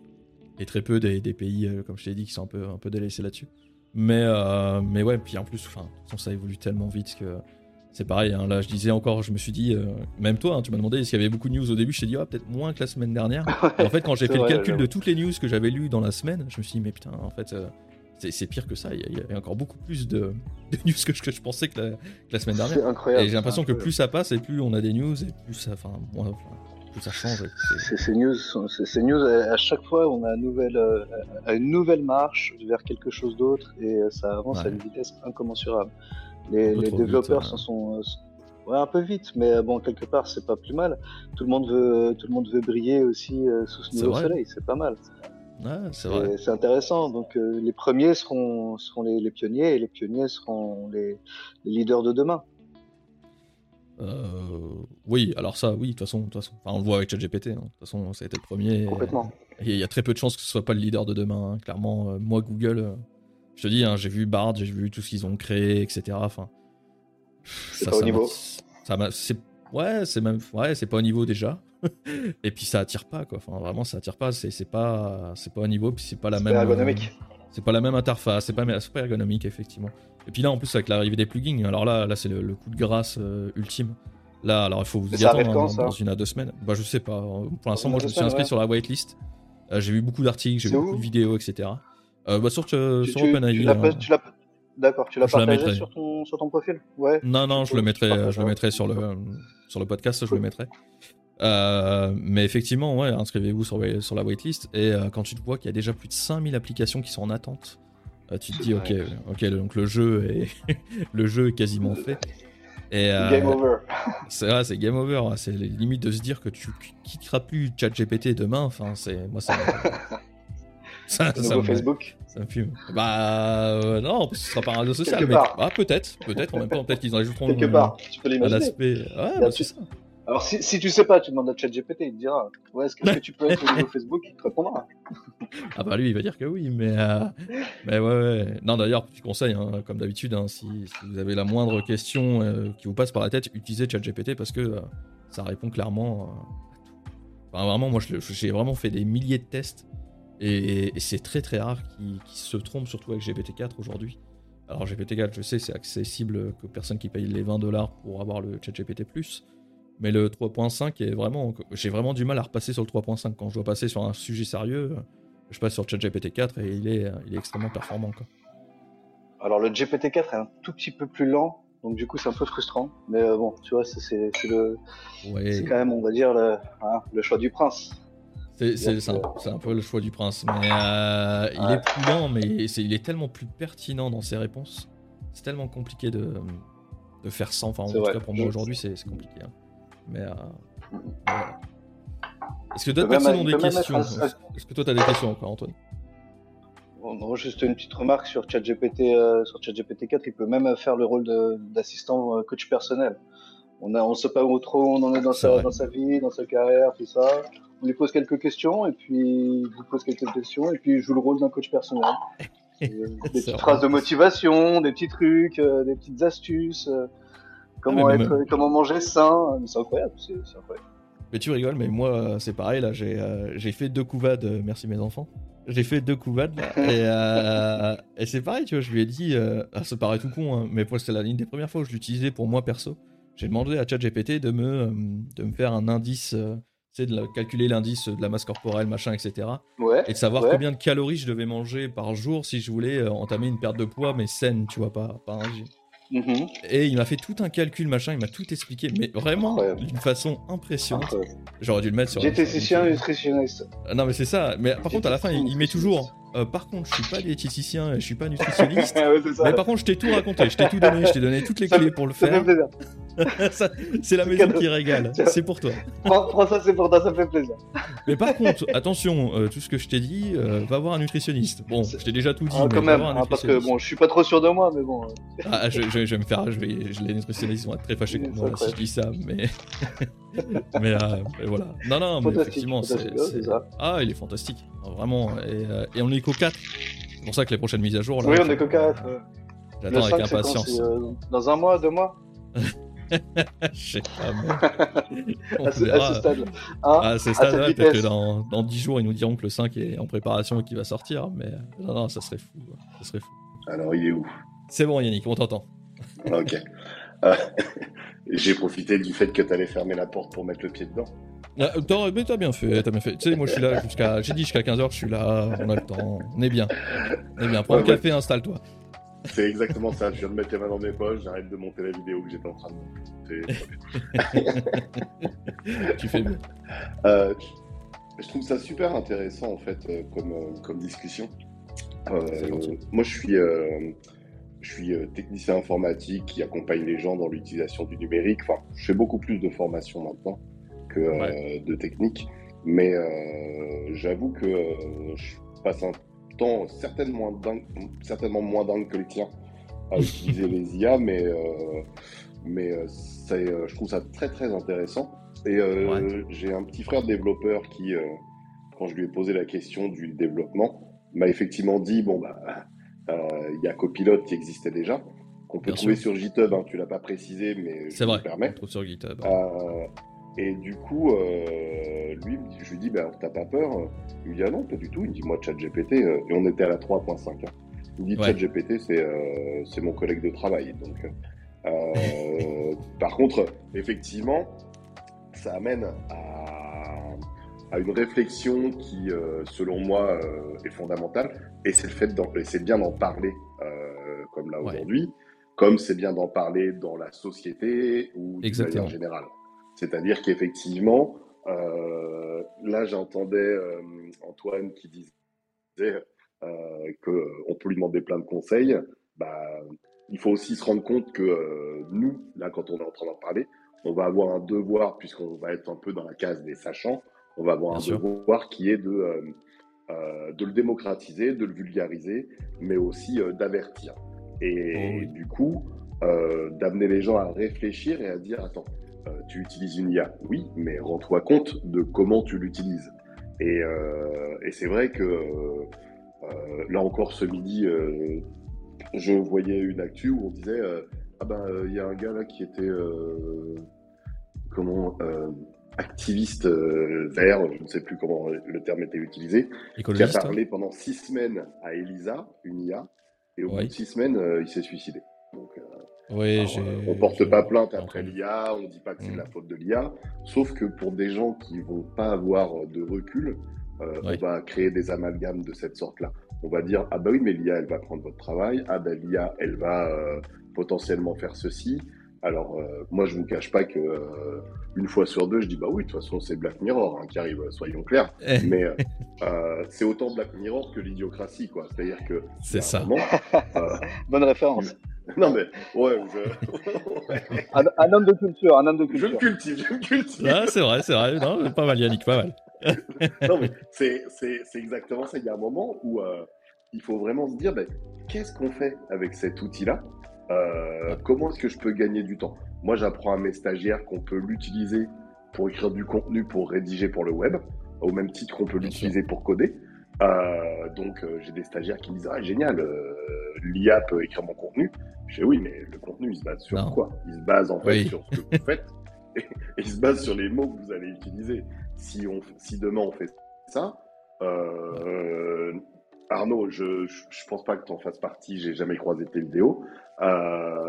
et très peu des, des pays, euh, comme je t'ai dit, qui sont un peu, un peu délaissés là-dessus. Mais, euh, mais ouais, puis en plus, enfin, ça évolue tellement vite que c'est pareil, hein, là je disais encore, je me suis dit, euh, même toi, hein, tu m'as demandé s'il y avait beaucoup de news au début, je t'ai dit, ah, peut-être moins que la semaine dernière. [LAUGHS] en fait, quand j'ai fait le calcul de toutes les news que j'avais lues dans la semaine, je me suis dit, mais putain, en fait, euh, c'est pire que ça, il y, a encore beaucoup plus de, [LAUGHS] news que je, que je, pensais que la, semaine dernière. C'est incroyable. Et j'ai l'impression que plus ça passe et plus on a des news et plus ça, enfin, plus ça change. Ces news, ces news, à chaque fois, on a une nouvelle, euh, une nouvelle marche vers quelque chose d'autre et ça avance à une vitesse incommensurable. Les, développeurs s'en sont euh, ouais, un peu vite, mais euh, bon, quelque part, c'est pas plus mal. Tout le monde veut, tout le monde veut briller aussi euh, sous ce nouveau soleil, c'est pas mal. c'est intéressant. Donc, les premiers seront, seront les, pionniers et les pionniers seront les, leaders de demain. oui, alors ça, oui, de toute façon, façon on le voit avec ChatGPT. Hein. De toute façon, ça a été le premier. Complètement. Et il y a très peu de chances que ce soit pas le leader de demain. Hein. Clairement, moi, Google, je te dis, hein, j'ai vu Bard, j'ai vu tout ce qu'ils ont créé, etc. Enfin, c'est pas au niveau. Ça c'est ouais, c'est même ouais, c'est pas au niveau déjà. [LAUGHS] et puis ça attire pas quoi. Enfin, vraiment, ça attire pas. C'est pas c'est pas au niveau. Puis c'est pas la même. ergonomique. c'est pas la même interface. C'est pas ergonomique effectivement. Et puis là, en plus avec l'arrivée des plugins, alors là, là c'est le, coup de grâce euh, ultime. Là, alors il faut vous y attendre hein, dans, une à deux semaines. Bah je sais pas. Pour l'instant, moi je me suis inscrit sur la whitelist. Euh, j'ai vu beaucoup d'articles, j'ai vu beaucoup de vidéos, etc. Euh, bah, sur, sur OpenAI. Hein. D'accord, tu l'as partagé sur ton, sur ton profil? Ouais, Non, non, je le mettrai, je le mettrai sur, le, sur le podcast, je le mettrai. Euh, mais effectivement, ouais, inscrivez-vous sur, sur la waitlist. Et euh, quand tu te vois qu'il y a déjà plus de 5000 applications qui sont en attente, tu te dis, ok, ok, donc le jeu est, [LAUGHS] le jeu est quasiment fait. Et, game over. [LAUGHS] c'est vrai, c'est game over. C'est limite de se dire que tu quitteras plus ChatGPT demain. Enfin, c'est moi, ça. [LAUGHS] ça, ça Facebook. Ça me fume. Bah euh, non, ce sera pas un réseau social. Mais... Ah, peut-être, peut-être en même temps, peut-être qu'ils en ajouteront Quelque part, tu peux aspect. Ouais, bah, c'est ça. Alors si, si tu sais pas, tu demandes à ChatGPT, il te dira ouais, est-ce que, tu peux être au niveau [LAUGHS] Facebook Il te répondra. ah bah lui, il va dire que oui, mais, euh... mais ouais, ouais. Non, d'ailleurs, petit conseil, hein, comme d'habitude, hein, si, si, vous avez la moindre question euh, qui vous passe par la tête, utilisez ChatGPT parce que euh, ça répond clairement. Enfin, vraiment, moi, j'ai vraiment fait des milliers de tests et, c'est très très rare qu'ils se trompent, surtout avec GPT-4 aujourd'hui. Alors GPT-4, je sais, c'est accessible que personne qui paye les 20 dollars pour avoir le chat GPT+. Mais le 3.5 est vraiment... J'ai vraiment du mal à repasser sur le 3.5. Quand je dois passer sur un sujet sérieux, je passe sur ChatGPT 4 et il est, il est extrêmement performant. Quoi. Alors le GPT-4 est un tout petit peu plus lent, donc du coup c'est un peu frustrant. Mais euh, bon, tu vois, c'est le... Quand même, on va dire, le, hein, le choix du prince. C'est un, un, peu le choix du prince. Mais euh, il est plus lent, mais il est tellement plus pertinent dans ses réponses. C'est tellement compliqué de, de faire sans. Enfin, en tout cas, pour moi aujourd'hui, c'est compliqué. Hein. Mais. Euh, Est-ce que d'autres personnes ont des questions? Est-ce que toi, tu as des questions encore, Antoine? Bon, Juste une petite remarque sur ChatGPT, euh, sur ChatGPT 4, il peut même faire le rôle d'assistant coach personnel. On ne on sait pas où trop on en est dans sa, dans sa vie, dans sa carrière, tout ça. On lui pose quelques questions et puis il pose quelques questions et puis il joue le rôle d'un coach personnel. [LAUGHS] des petites phrases de motivation, des petits trucs, euh, des petites astuces, euh, comment, être, comment manger sain. C'est incroyable, c'est incroyable. Mais tu rigoles, mais moi c'est pareil là, j'ai fait deux couvades, merci mes enfants. J'ai fait deux couvades [LAUGHS] et, et c'est pareil, tu vois, je lui ai dit, ah, ça paraît tout con, hein, mais c'était l'une des premières fois où je l'utilisais pour moi perso j'ai demandé à ChatGPT de me, euh, de me faire un indice, c'est euh, de calculer l'indice de la masse corporelle, machin, etc. et de savoir combien de calories je devais manger par jour si je voulais euh, entamer une perte de poids, mais saine, tu vois, pas, pas un Mhm. Et il m'a fait tout un calcul, machin, il m'a tout expliqué, mais vraiment d'une façon impressionnante. J'aurais dû le mettre sur. Diététicien nutritionniste. Ah, non, mais c'est ça. Mais par contre, à la fin, il, met toujours. Euh, par contre, je suis pas diététicien, je suis pas nutritionniste. [LAUGHS] mais par contre, je t'ai tout raconté, je t'ai tout donné, je t'ai donné toutes les clés pour le faire. [LAUGHS] c'est la maison qui régale, c'est pour toi. Prends, ça, c'est pour toi, ça fait plaisir. Mais par contre, attention, euh, tout ce que je t'ai dit, euh, va voir un nutritionniste. Bon, je t'ai déjà tout dit. Ah, mais quand même, hein, parce que bon, je suis pas trop sûr de moi, mais bon. Ah, je, je, vais me faire, je vais, les nutritionnistes vont être très fâchés contre moi si je dis ça, mais. [LAUGHS] [LAUGHS] mais, voilà. Non, non, mais effectivement, c'est. Ah, il est fantastique, vraiment. Et, et on est qu'au 4. C'est pour ça que les prochaines mises à jour. Là, oui, on est qu'au 4. J'attends avec impatience. Euh, dans un mois, deux mois [LAUGHS] Je sais pas. [LAUGHS] On à, ce, à, ce, stade. Hein à ce stade, peut-être que dans, dans 10 jours, ils nous diront que le 5 est en préparation et qu'il va sortir. Mais non, non, ça serait fou. Ça serait fou. Alors, il est où? C'est bon, Yannick, on t'entend. ok. J'ai profité du fait que tu allais fermer la porte pour mettre le pied dedans. Ah, mais t'as bien fait, t'as bien fait. Tu sais, moi je suis là jusqu'à. J'ai dit jusqu'à 15h, je suis là, on a le temps, on est bien. On est bien. Prends un café, installe-toi. C'est exactement ça, je viens de mettre les mains dans mes poches, j'arrête de monter la vidéo que j'étais en train de monter. [LAUGHS] tu fais bien. Euh, je trouve ça super intéressant en fait euh, comme, euh, comme discussion. moi je suis, je suis technicien informatique qui accompagne les gens dans l'utilisation du numérique. Enfin, je fais beaucoup plus de formation maintenant que de technique. Mais j'avoue que je passe un temps certainement, dingue, certainement moins dingue que le tien à [LAUGHS] utiliser les IA, mais, euh, mais euh, euh, je trouve ça très très intéressant. Et j'ai un petit frère développeur qui, quand je lui ai posé la question du développement, m'a effectivement dit bon bah il y a Copilot qui existait déjà qu'on peut trouver sur GitHub. Hein, tu l'as pas précisé, mais c'est vrai. Permet. On trouve sur GitHub. Et du coup, euh, lui, je lui dis, bah, t'as pas peur? Il me dit, ah non, pas du tout. Il me dit, moi, ChatGPT, euh, et on était à la 3.5. Hein. Il me dit, ChatGPT, c'est euh, c'est mon collègue de travail. Donc, euh, [LAUGHS] par contre, effectivement, ça amène à, à une réflexion qui, selon moi, est fondamentale. Et c'est le fait c'est bien d'en parler, comme là aujourd'hui, comme c'est bien d'en parler dans la société ou de manière générale. C'est-à-dire qu'effectivement, euh, là j'entendais euh, Antoine qui disait euh, qu'on peut lui demander plein de conseils. Bah, il faut aussi se rendre compte que nous, là quand on est en train d'en parler, on va avoir un devoir, puisqu'on va être un peu dans la case des sachants, on va avoir un devoir qui est de, de le démocratiser, de le vulgariser, mais aussi d'avertir. Et oh du coup, d'amener les gens à réfléchir et à dire, attends, euh, tu utilises une IA, oui, mais rends-toi compte de comment tu l'utilises. Et, euh, c'est vrai que euh, là encore ce midi, je voyais une actu où on disait ah ben il y a un gars là qui était comment activiste vert, je ne sais plus comment le terme était utilisé, qui a parlé pendant six semaines à Elisa, une IA, et au bout de six semaines, il s'est suicidé. Donc, oui, on porte pas plainte après l'IA, on dit pas que c'est de la faute de l'IA, sauf que pour des gens qui vont pas avoir de recul, euh, on va créer des amalgames de cette sorte-là. On va dire ah bah oui mais l'IA elle va prendre votre travail, ah bah l'IA elle va euh, potentiellement faire ceci. Alors euh, moi je vous cache pas que une fois sur deux je dis bah oui de toute façon c'est Black Mirror hein, qui arrive, soyons clairs. mais c'est autant Black Mirror que l'idiocratie quoi. C'est-à-dire que c'est ça. [LAUGHS] Bonne référence. [LAUGHS] Non mais ouais, je... [LAUGHS] un, homme de culture, un homme de culture. Je me cultive, je me cultive. Ah, c'est vrai, c'est vrai, non, pas mal Yannick, pas mal. non mais c'est exactement ça. Il y a un moment où euh, il faut vraiment se dire, ben, qu'est-ce qu'on fait avec cet outil-là? Euh, Comment est-ce que je peux gagner du temps? Moi, j'apprends à mes stagiaires qu'on peut l'utiliser pour écrire du contenu, pour rédiger pour le web, au même titre qu'on peut l'utiliser pour coder. Euh, donc, euh, j'ai des stagiaires qui me disent Ah, génial, l'IA peut écrire mon contenu. Je dis Oui, mais le contenu, il se base sur quoi? Il se base en fait sur ce que vous faites [LAUGHS] et, il se base sur les mots que vous allez utiliser. Si, on, si demain on fait ça, Arnaud, je, je, pense pas que tu en fasses partie, j'ai jamais croisé tes vidéos.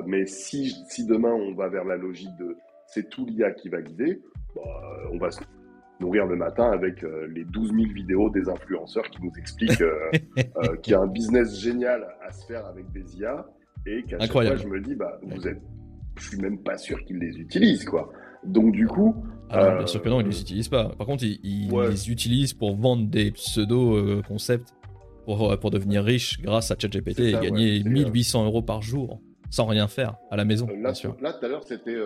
mais si, si demain on va vers la logique de c'est tout l'IA qui va guider, bah, on va se nourrir le matin avec euh, les 12 000 vidéos des influenceurs qui nous expliquent euh, [LAUGHS] euh, qu'il y a un business génial à se faire avec des IA et qu'à chaque fois je me dis bah vous êtes je suis même pas sûr qu'ils les utilisent quoi. Donc du coup ah bien sûr que non ils les utilisent pas. Par contre ils, les utilisent pour vendre des pseudo concepts pour, pour devenir riches grâce à ChatGPT et gagner 1800 euros par jour sans rien faire à la maison. là, tout à l'heure, c'était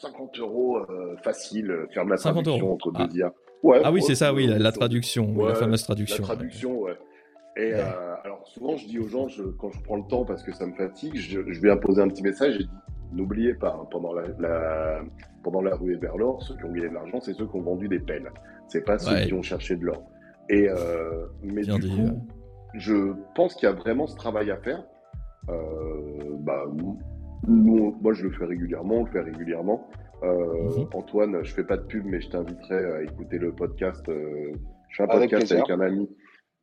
50 euh, euros euh, facile, euh, faire de la traduction entre deux ah. Ouais, ah oui, c'est ça, oui, la, traduction, la fameuse traduction. La traduction, ouais. Et alors souvent, je dis aux gens, quand je prends le temps parce que ça me fatigue, je, vais imposer un petit message et n'oubliez pas, hein, pendant la, pendant la ruée vers l'or, ceux qui ont gagné de l'argent, c'est ceux qui ont vendu des pelles. C'est pas ceux qui ont cherché de l'or. Et mais du coup, je pense qu'il y a vraiment ce travail à faire euh, bah, nous, moi, je le fais régulièrement, on le fait régulièrement. Euh, mhm. Antoine, je fais pas de pub, mais je t'inviterai à écouter le podcast. Euh, je fais un podcast avec, un ami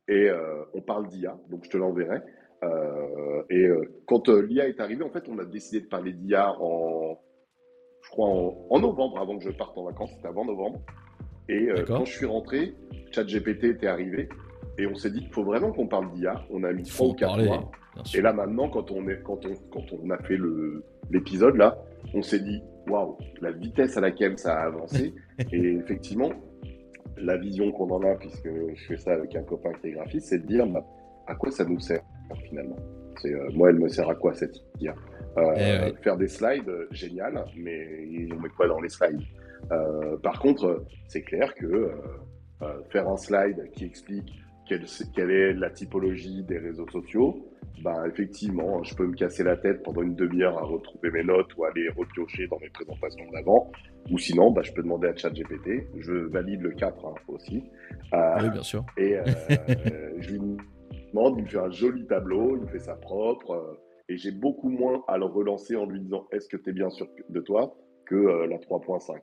et on parle d'IA, donc je te l'enverrai. et quand l'IA est arrivée, en fait, on a décidé de parler d'IA en, je crois, en, novembre, avant que je parte en vacances, c'était avant novembre. Et quand je suis rentré, ChatGPT était arrivé et on s'est dit qu'il faut vraiment qu'on parle d'IA. On a mis trois ou quatre mois. Et là maintenant, quand on, est, quand on, quand on a fait l'épisode, là, on s'est dit, waouh, la vitesse à laquelle ça a avancé. [LAUGHS] et effectivement, la vision qu'on en a, puisque je fais ça avec un copain qui est graphiste, c'est de dire, bah, à quoi ça nous sert finalement? C'est, euh, Moi, elle me sert à quoi cette IA euh, eh Faire des slides, euh, génial, mais on met quoi dans les slides? Par contre, c'est clair que faire un slide qui explique quelle, quelle, est la typologie des réseaux sociaux, bah, effectivement, je peux me casser la tête pendant une demi-heure à retrouver mes notes ou aller repiocher dans mes présentations d'avant. Ou sinon, bah, je peux demander à ChatGPT. Je valide le 4 hein, aussi. Euh, oui, bien sûr. Et euh, je lui demande, il me fait un joli tableau, il me fait ça propre. Euh, et j'ai beaucoup moins à le relancer en lui disant est-ce que tu es bien sûr de toi que la 3.5.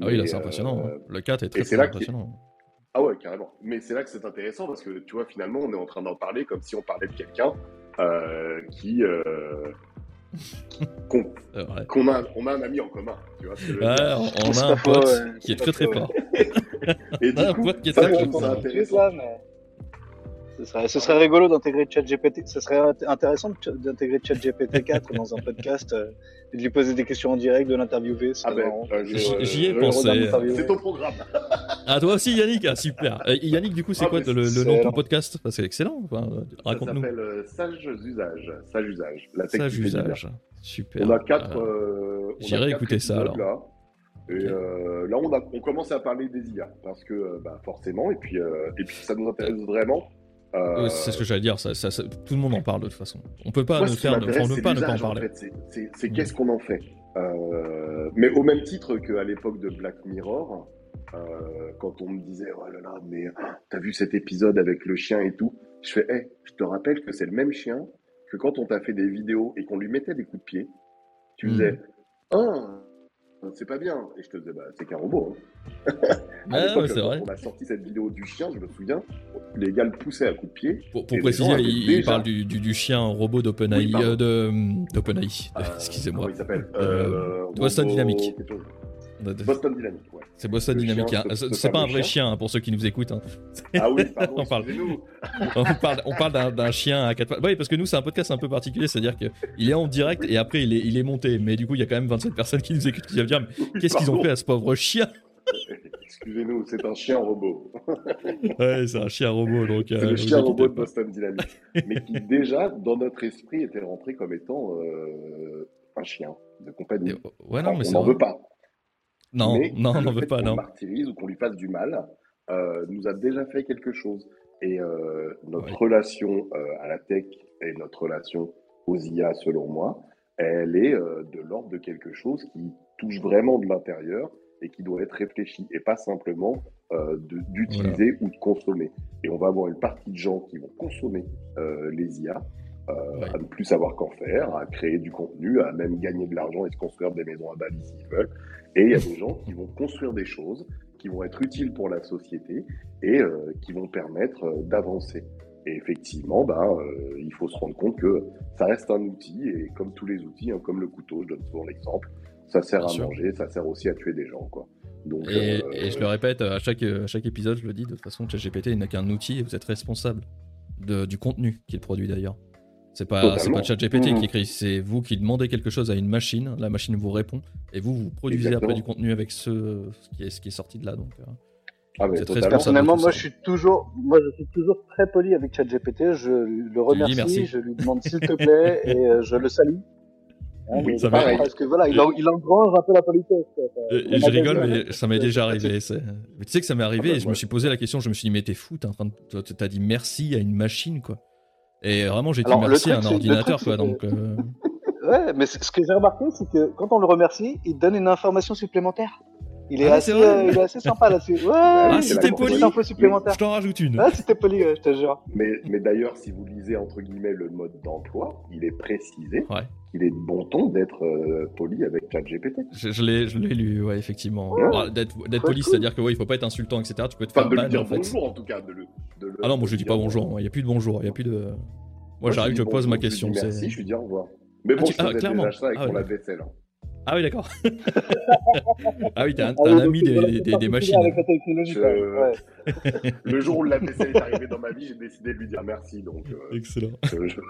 Ah oui, là, c'est impressionnant. Hein. Le 4 est très, très impressionnant. Ah ouais, carrément. Mais c'est là que c'est intéressant parce que tu vois, finalement, on est en train d'en parler comme si on parlait de quelqu'un euh, qui. Euh, qu'on [LAUGHS] a, on a un ami en commun. Tu vois, on a un pote qui est très très fort. Et du coup, qui est très, très intéressant. Ce serait, ce serait rigolo d'intégrer ChatGPT. Ce serait intéressant d'intégrer ChatGPT [LAUGHS] 4 dans un podcast euh, et de lui poser des questions en direct, de l'interviewer. Ah ben, j'y ai pensé. C'est ton programme. ah, toi aussi, Yannick ah, Super. Euh, Yannick, du coup, c'est ah, quoi le, le, nom de ton podcast? C'est excellent. Enfin, Raconte-nous. Ça s'appelle euh, Sage Usage. Sage Usage. La Sage Usage. Super. On a quatre. Euh, J'irai écouter ça alors. Là. Et là, on, a, on commence à parler des IA parce que bah, forcément, et puis, et puis ça nous intéresse vraiment c'est ce que j'allais dire, ça, tout le monde en parle de toute façon. On peut pas, nous faire, on ne peut pas ne pas en parler. c'est qu'est-ce qu'on en fait. Euh, mais au même titre qu'à l'époque de Black Mirror, euh, quand on me disait oh là là, mais t'as vu cet épisode avec le chien et tout, je fais, hey, je te rappelle que c'est le même chien que quand on t'a fait des vidéos et qu'on lui mettait des coups de pied, tu hmm. disais, ah, c'est pas bien. Et je te disais, bah, c'est qu'un robot. Hein. [LAUGHS] vrai. On a sorti cette vidéo du chien, je me souviens, les gars le poussaient à coups de pied. Pour, préciser, il, parle du, du, chien robot d'OpenAI. Euh, d'OpenAI, euh, [LAUGHS] excusez-moi. Comment il s'appelle? Euh, Boston Dynamics. Boston Dynamics, ouais. C'est Boston Dynamics. Hein. C'est pas un vrai chien, hein, pour ceux qui nous écoutent. Hein. [LAUGHS] Ah oui, pardon, [LAUGHS] [LAUGHS] on parle, on parle, d'un chien à quatre pattes. Oui, parce que nous, c'est un podcast un peu particulier, c'est-à-dire qu'il est en direct et après, il est, il est monté. Mais du coup, il y a quand même 27 personnes qui nous écoutent qui vont dire Qu'est-ce qu'ils ont fait à ce pauvre chien? Excusez-nous, c'est un chien robot. ouais, c'est un chien robot. donc. C'est le euh, chien robot de Boston Dynamics. mais qui, déjà, dans notre esprit, était rentré comme étant euh, un chien de compagnie. ouais, non, mais on n'en veut pas. Non, non, on n'en veut pas, non. Martyrise ou qu'on lui fasse du mal euh, nous a déjà fait quelque chose. Et euh, notre relation euh, à la tech et notre relation aux IA, selon moi, elle est de l'ordre de quelque chose qui touche vraiment de l'intérieur et qui doit être réfléchi et pas simplement d'utiliser ou de consommer. Et on va avoir une partie de gens qui vont consommer les IA, euh, à ne plus savoir qu'en faire, à créer du contenu, à même gagner de l'argent et se construire des maisons à Bali s'ils veulent. Et il y a des gens qui vont construire des choses qui vont être utiles pour la société et euh, qui vont permettre euh, d'avancer. Et effectivement, ben, euh, il faut se rendre compte que ça reste un outil et comme tous les outils, hein, comme le couteau, je donne souvent l'exemple, ça sert à manger, ça sert aussi à tuer des gens. Quoi. Donc, et, et, je le répète, à chaque, à chaque épisode, je le dis, de toute façon, ChatGPT n'est qu'un outil et vous êtes responsable de, du contenu qu'il produit d'ailleurs. C'est pas, c'est pas ChatGPT qui mmh. écrit, c'est vous qui demandez quelque chose à une machine, la machine vous répond et vous, vous produisez après du contenu avec ce, ce, qui, est, ce qui est sorti de là. Donc, euh, ah, Personnellement, moi je, suis toujours, moi je suis toujours très poli avec ChatGPT. Je le remercie, je lui demande s'il te plaît [LAUGHS] et euh, je le salue. Hein, oui, ça parce que voilà, il, il engrange un peu la politesse. Et, je rigole, mais ça m'est déjà arrivé. Mais tu sais que ça m'est arrivé ah, bah, et je me suis posé la question, je me suis dit, mais t'es fou, t'as dit merci à une machine, quoi. Et vraiment, j'ai dit merci à un ordinateur, quoi. Donc, euh. [LAUGHS] ouais, mais ce que j'ai remarqué, c'est que quand on le remercie, il donne une information supplémentaire. Il est, ah, assez, euh, il est assez sympa là-dessus. Ouais, ah, si t'es poli, je t'en rajoute une. Ah, si t'es poli, je te jure. Mais, mais d'ailleurs, si vous lisez entre guillemets le mode d'emploi, il est précisé ouais. qu'il est de bon ton d'être euh, poli avec ChatGPT. Je, je l'ai lu, ouais, effectivement. Ouais. D'être poli, c'est-à-dire que ouais, il faut pas être insultant, etc. Tu peux te faire de lui dire en fait. bonjour en tout cas. De le, de le, ah non, moi je dis pas bonjour. Il n'y a plus de bonjour. Il y a plus de. Moi, j'arrive, je pose ma question. Merci, je lui dis au revoir. Mais bon, ah, tu... je ah, clairement. déjà ça avec ah, mon lave-vaisselle. Hein. Ah oui, d'accord. [LAUGHS] ah oui, t'es un, un, ami des, des, des machines. Avec la technologie, je... ouais. [LAUGHS] le jour où la vaisselle est arrivée dans ma vie, j'ai décidé de lui dire merci. Donc, euh, Excellent. Je, je...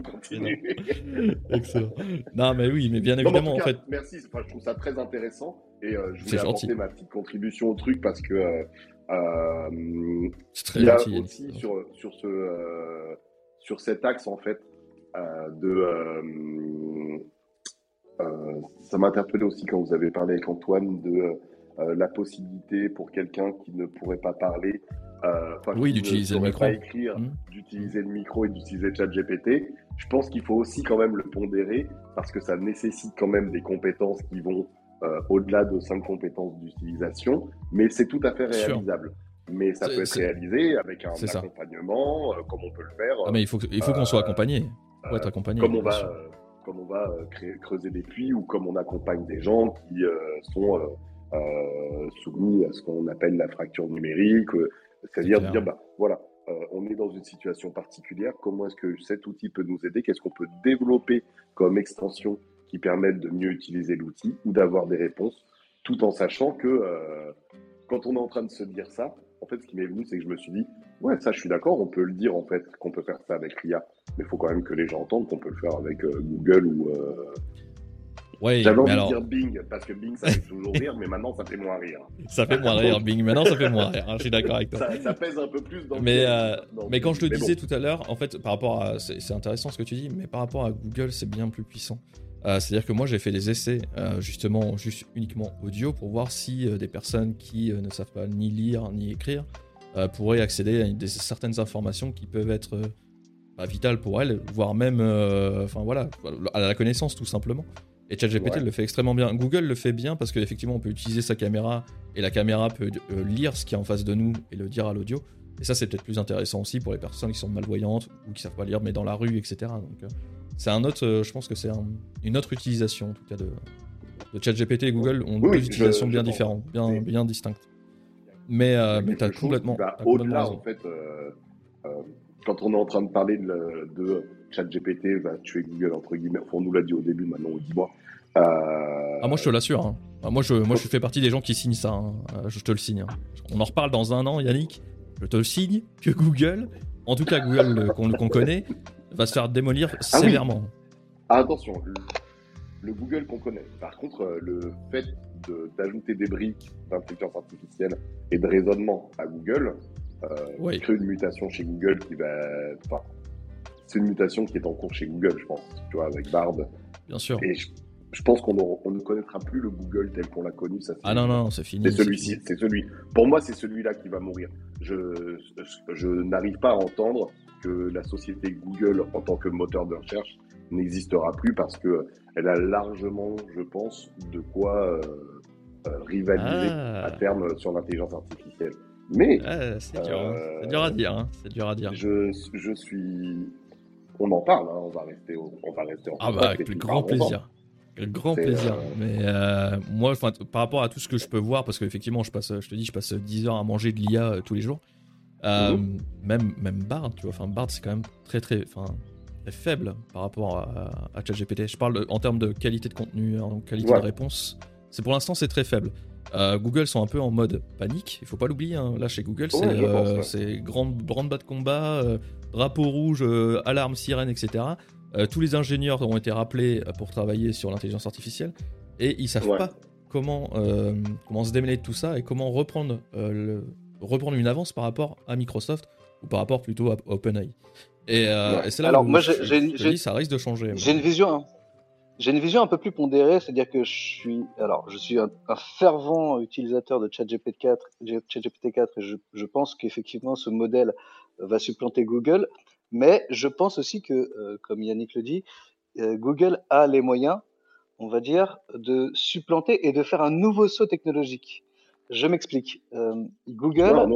[LAUGHS] continue. Excellent. Non, mais oui, mais bien évidemment, en, en, fait. Merci, enfin, je trouve ça très intéressant. Et euh, je voulais apporter ma petite contribution au truc parce que euh, euh, il y a gentil, aussi sur, sur, ce, euh, sur cet axe, en fait, euh, ça m'a interpellé aussi quand vous avez parlé avec Antoine de la possibilité pour quelqu'un qui ne pourrait pas parler, oui, d'utiliser le micro, pas écrire, mmh. d'utiliser le micro et d'utiliser ChatGPT. Je pense qu'il faut aussi quand même le pondérer parce que ça nécessite quand même des compétences qui vont euh, au-delà de cinq compétences d'utilisation, mais c'est tout à fait réalisable. Mais ça peut être réalisé avec un accompagnement, euh, comme on peut le faire. Ah, mais il faut, il faut qu'on soit accompagné. Faut être accompagné. Comme on va, comme on va creuser des puits ou comme on accompagne des gens qui sont soumis à ce qu'on appelle la fracture numérique. C'est-à-dire dire, bah, voilà, on est dans une situation particulière, comment est-ce que cet outil peut nous aider? Qu'est-ce qu'on peut développer comme extension qui permettent de mieux utiliser l'outil ou d'avoir des réponses, tout en sachant que euh, quand on est en train de se dire ça, en fait, ce qui m'est venu, c'est que je me suis dit, ouais, ça, je suis d'accord, on peut le dire, en fait, qu'on peut faire ça avec l'IA, mais il faut quand même que les gens entendent qu'on peut le faire avec euh, Google ou... Euh... Ouais, J'avais envie alors... de dire Bing, parce que Bing, ça fait toujours [LAUGHS] rire, mais maintenant, ça fait moins rire. Ça fait moins rire, Bing. Maintenant, ça fait moins rire. Hein, je suis d'accord avec toi. Ça, ça, pèse un peu plus dans mais, euh, mais quand je te disais bon. tout à l'heure, en fait, par rapport à. C'est intéressant ce que tu dis, mais par rapport à Google, c'est bien plus puissant. Euh, C'est-à-dire que moi j'ai fait des essais euh, justement juste uniquement audio pour voir si euh, des personnes qui ne savent pas ni lire ni écrire pourraient accéder à des, certaines informations qui peuvent être bah, vitales pour elles, voire même enfin voilà, à la connaissance tout simplement. Et ChatGPT ouais. le fait extrêmement bien. Google le fait bien parce qu'effectivement on peut utiliser sa caméra et la caméra peut lire ce qui est en face de nous et le dire à l'audio. Et ça c'est peut-être plus intéressant aussi pour les personnes qui sont malvoyantes ou qui savent pas lire mais dans la rue, etc. Donc c'est un autre, euh, je pense que c'est un, une autre utilisation en tout cas de, de ChatGPT et Google ont oui, deux utilisations bien différentes, bien, distinctes. Mais, euh, mais tu as complètement. Au-delà, en fait, euh, euh, quand on est en train de parler de, de ChatGPT va tuer Google, entre guillemets, on nous l'a dit au début, maintenant on dit moi. Ah, moi je te l'assure. Hein. Moi, je, moi je fais partie des gens qui signent ça. Hein. Je te le signe. Hein. On en reparle dans un an, Yannick. Je te le signe que Google, en tout cas Google qu'on qu connaît, va se faire démolir ah sévèrement. Oui. Ah, attention, le, le Google qu'on connaît. Par contre, euh, le fait d'ajouter de, des briques d'intelligence artificielle et de raisonnement à Google euh, oui. crée une mutation chez Google qui va. Enfin, c'est une mutation qui est en cours chez Google, je pense, tu vois, avec Bard. Bien sûr. Et je, je pense qu'on ne connaîtra plus le Google tel qu'on l'a connu. Ça, ah non, non, c'est fini. C'est celui-ci, c'est celui. Pour moi, c'est celui-là qui va mourir. Je, je, je n'arrive pas à entendre que la société Google, en tant que moteur de recherche, n'existera plus parce que elle a largement, je pense, de quoi rivaliser Ah. à terme sur l'intelligence artificielle. Mais c'est dur, hein. Euh, c'est dur à dire. hein. C'est dur à dire. je, je suis. On en parle, hein, on va rester, au- on va rester en Ah bah avec le grand plaisir. Avec grand plaisir. euh, Mais euh, moi, par rapport à tout ce que je peux voir, parce qu'effectivement, je passe, je te dis, je passe 10 heures à manger de l'IA euh, tous les jours. Euh, Mhm. Même, même Bard, tu vois. Enfin, Bard, c'est quand même très, très, enfin, très faible par rapport à, à ChatGPT. Je parle de- en termes de qualité de contenu, en qualité Ouais. de réponse. C'est pour l'instant, c'est très faible. Euh, Google sont un peu en mode panique. Il faut pas l'oublier. hein. Là, chez Google, c'est Ouais, euh, ouais. c'est grand, grand bas de combat, euh, drapeau rouge, alarme, sirène, etc. Tous les ingénieurs ont été rappelés pour travailler sur l'intelligence artificielle et ils savent pas comment, comment se démêler de tout ça et comment reprendre, le- reprendre une avance par rapport à Microsoft ou par rapport plutôt à OpenAI. Et, euh, Ouais. et c'est là Alors, où moi, je, j'ai- j'ai une- je dis, ça risque de changer. J'ai une vision, hein. j'ai une vision un peu plus pondérée, c'est-à-dire que je suis, alors, je suis un, un fervent utilisateur de ChatGPT 4, ChatGPT 4 et je, je pense qu'effectivement ce modèle va supplanter Google, mais je pense aussi que, euh, comme Yannick le dit, euh, Google a les moyens, on va dire, de supplanter et de faire un nouveau saut technologique. Je m'explique. Euh, Google,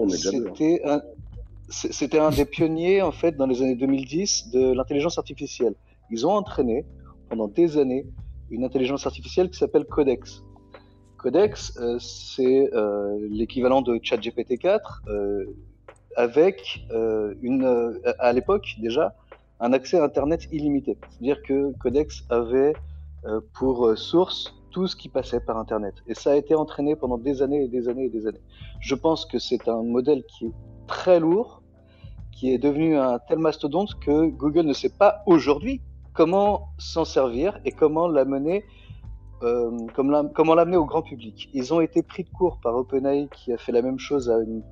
c'était un, des pionniers en fait dans les années 2010 de l'intelligence artificielle. Ils ont entraîné pendant des années une intelligence artificielle qui s'appelle Codex. Codex, euh, c'est euh, l'équivalent de ChatGPT 4 euh, avec une, à l'époque déjà un accès à Internet illimité. C'est-à-dire que Codex avait pour source tout ce qui passait par Internet. Et ça a été entraîné pendant des années et des années et des années. Je pense que c'est un modèle qui est très lourd, qui est devenu un tel mastodonte que Google ne sait pas aujourd'hui comment s'en servir et comment l'amener euh, comment l'amener au grand public. Ils ont été pris de court par OpenAI qui a fait la même chose à une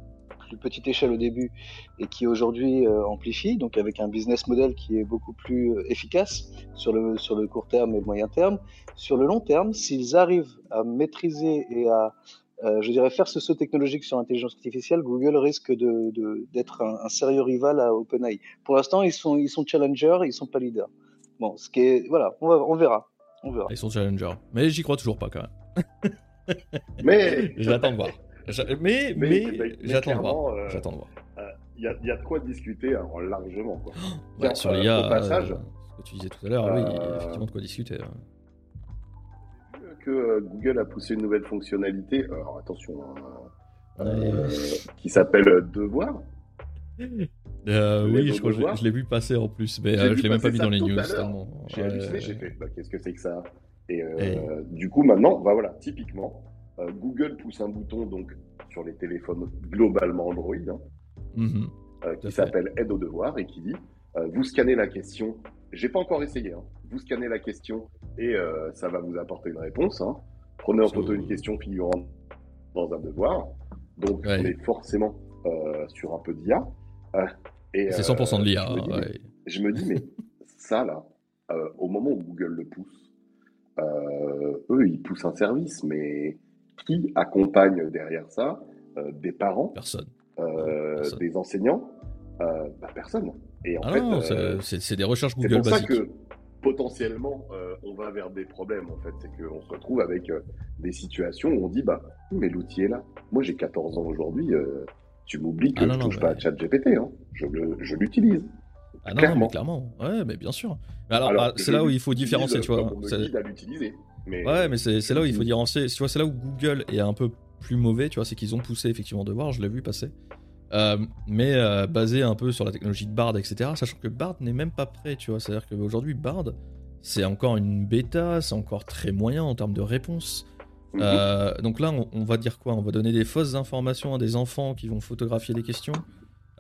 plus petite échelle au début et qui aujourd'hui euh, amplifie, donc avec un business model qui est beaucoup plus euh, efficace sur le, sur le court terme et le moyen terme. Sur le long terme, s'ils arrivent à maîtriser et à, euh, je dirais, faire ce saut technologique sur l'intelligence artificielle, Google risque de- de- d'être un, un sérieux rival à OpenAI. Pour l'instant, ils sont, ils sont challengers, ils sont pas leaders. Bon, ce qui est, voilà, on, va- on verra. On verra. Ils sont challengers. Mais j'y crois toujours pas quand même. Mais [LAUGHS] J'attends de voir. Mais, mais, j'attends de voir. euh, J'attends de voir. il y, a- il y a de quoi discuter alors, largement. Quoi. Ouais, Tiens, sur euh, l'IA, au passage, euh, ce que tu disais tout à l'heure, oui, il y a euh, effectivement de quoi discuter. hein. que euh, Google a poussé une nouvelle fonctionnalité, alors attention, hein, euh, Ouais. qui s'appelle euh, Devoir. Euh, oui, je crois je l'ai- devoirs. je l'ai vu passer en plus, mais euh, je l'ai même pas ça dans les news tellement. J'ai Ouais, halluciné, ouais. j'ai fait, bah, qu'est-ce que c'est que ça? Et euh, Et- du coup, maintenant, bah voilà, typiquement, euh, Google pousse un bouton donc sur les téléphones globalement Android, hein, Mhm. euh, qui s'appelle Aide au devoir et qui dit euh, vous scannez la question. J'ai pas encore essayé. Hein, vous scannez la question et ça va vous apporter une réponse. Hein. Prenez en photo une question figurant dans un devoir. Donc Ouais. on est forcément sur un peu d'IA. Et, C'est euh, 100% de l'IA. je me dis, ouais. mais- je me dis, mais [LAUGHS] ça, là, au moment où Google le pousse, eux, ils poussent un service, mais qui accompagne derrière ça euh, Des parents, Personne. euh, Personne. des enseignants euh, bah, Personne. Et en Ah fait, euh, c'est- des recherches Google pour ça que potentiellement, euh, on va vers des problèmes, en fait. C'est qu'on se retrouve avec des situations où on dit, bah, mais l'outil est là. Moi, j'ai 14 ans aujourd'hui. tu m'oublies que Ah non, je non, touche pas à ChatGPT. Hein. Je l'utilise. Ah non, non, clairement. mais clairement. Ouais, mais bien sûr. Mais alors, Alors, c'est là où il faut différencier, tu vois. l'utiliser. Mais, Ouais, mais c'est là où il faut différencier. Tu vois, c'est là où Google est un peu plus mauvais, tu vois, c'est qu'ils ont poussé effectivement Devoir, je l'ai vu passer. Euh, mais euh, basé un peu sur la technologie de Bard, etc. Sachant que Bard n'est même pas prêt, tu vois. C'est-à-dire qu'aujourd'hui, Bard, c'est encore une bêta, c'est encore très moyen en termes de réponse. Mhm. Euh, donc là, on, on va dire quoi? On va donner des fausses informations à des enfants qui vont photographier des questions?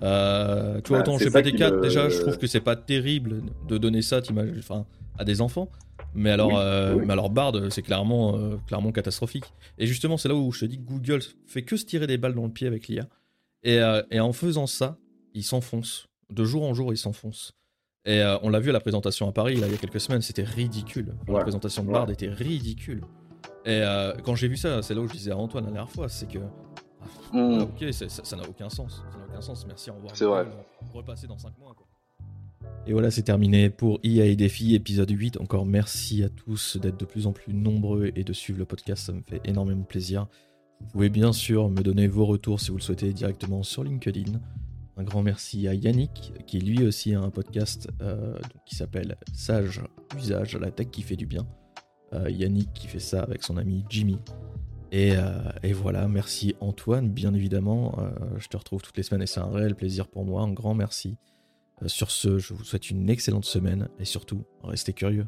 Euh, tu vois, Bah, autant c'est chez ça qui PT4, me- déjà, je trouve que c'est pas terrible de donner ça enfin, à des enfants. Mais alors, Oui, euh, oui. mais alors Bard, c'est clairement, euh, clairement catastrophique. Et justement, c'est là où je te dis que Google fait que se tirer des balles dans le pied avec l'IA. Et, euh, et en faisant ça, il s'enfonce. De jour en jour, il s'enfonce. Et on l'a vu à la présentation à Paris, là, il y a quelques semaines, c'était ridicule. La présentation de Ouais. Bard était ridicule. Et quand j'ai vu ça, c'est là où je disais à Antoine la dernière fois, c'est que. Mm. ok, ça n'a aucun sens. Ça n'a aucun sens. Merci, au revoir. C'est vrai. Repasser dans 5 mois. Quoi. Et voilà, c'est terminé pour IA et Défi, épisode 8. Encore merci à tous d'être de plus en plus nombreux et de suivre le podcast, ça me fait énormément plaisir. Vous pouvez bien sûr me donner vos retours si vous le souhaitez directement sur LinkedIn. Un grand merci à Yannick, qui lui aussi a un podcast euh, qui s'appelle Sage Usage, la tech qui fait du bien. Euh, Yannick qui fait ça avec son ami Jimmy. Et, euh, et voilà, merci Antoine, bien évidemment. je te retrouve toutes les semaines et c'est un réel plaisir pour moi. Un grand merci. sur ce, je vous souhaite une excellente semaine et surtout, restez curieux.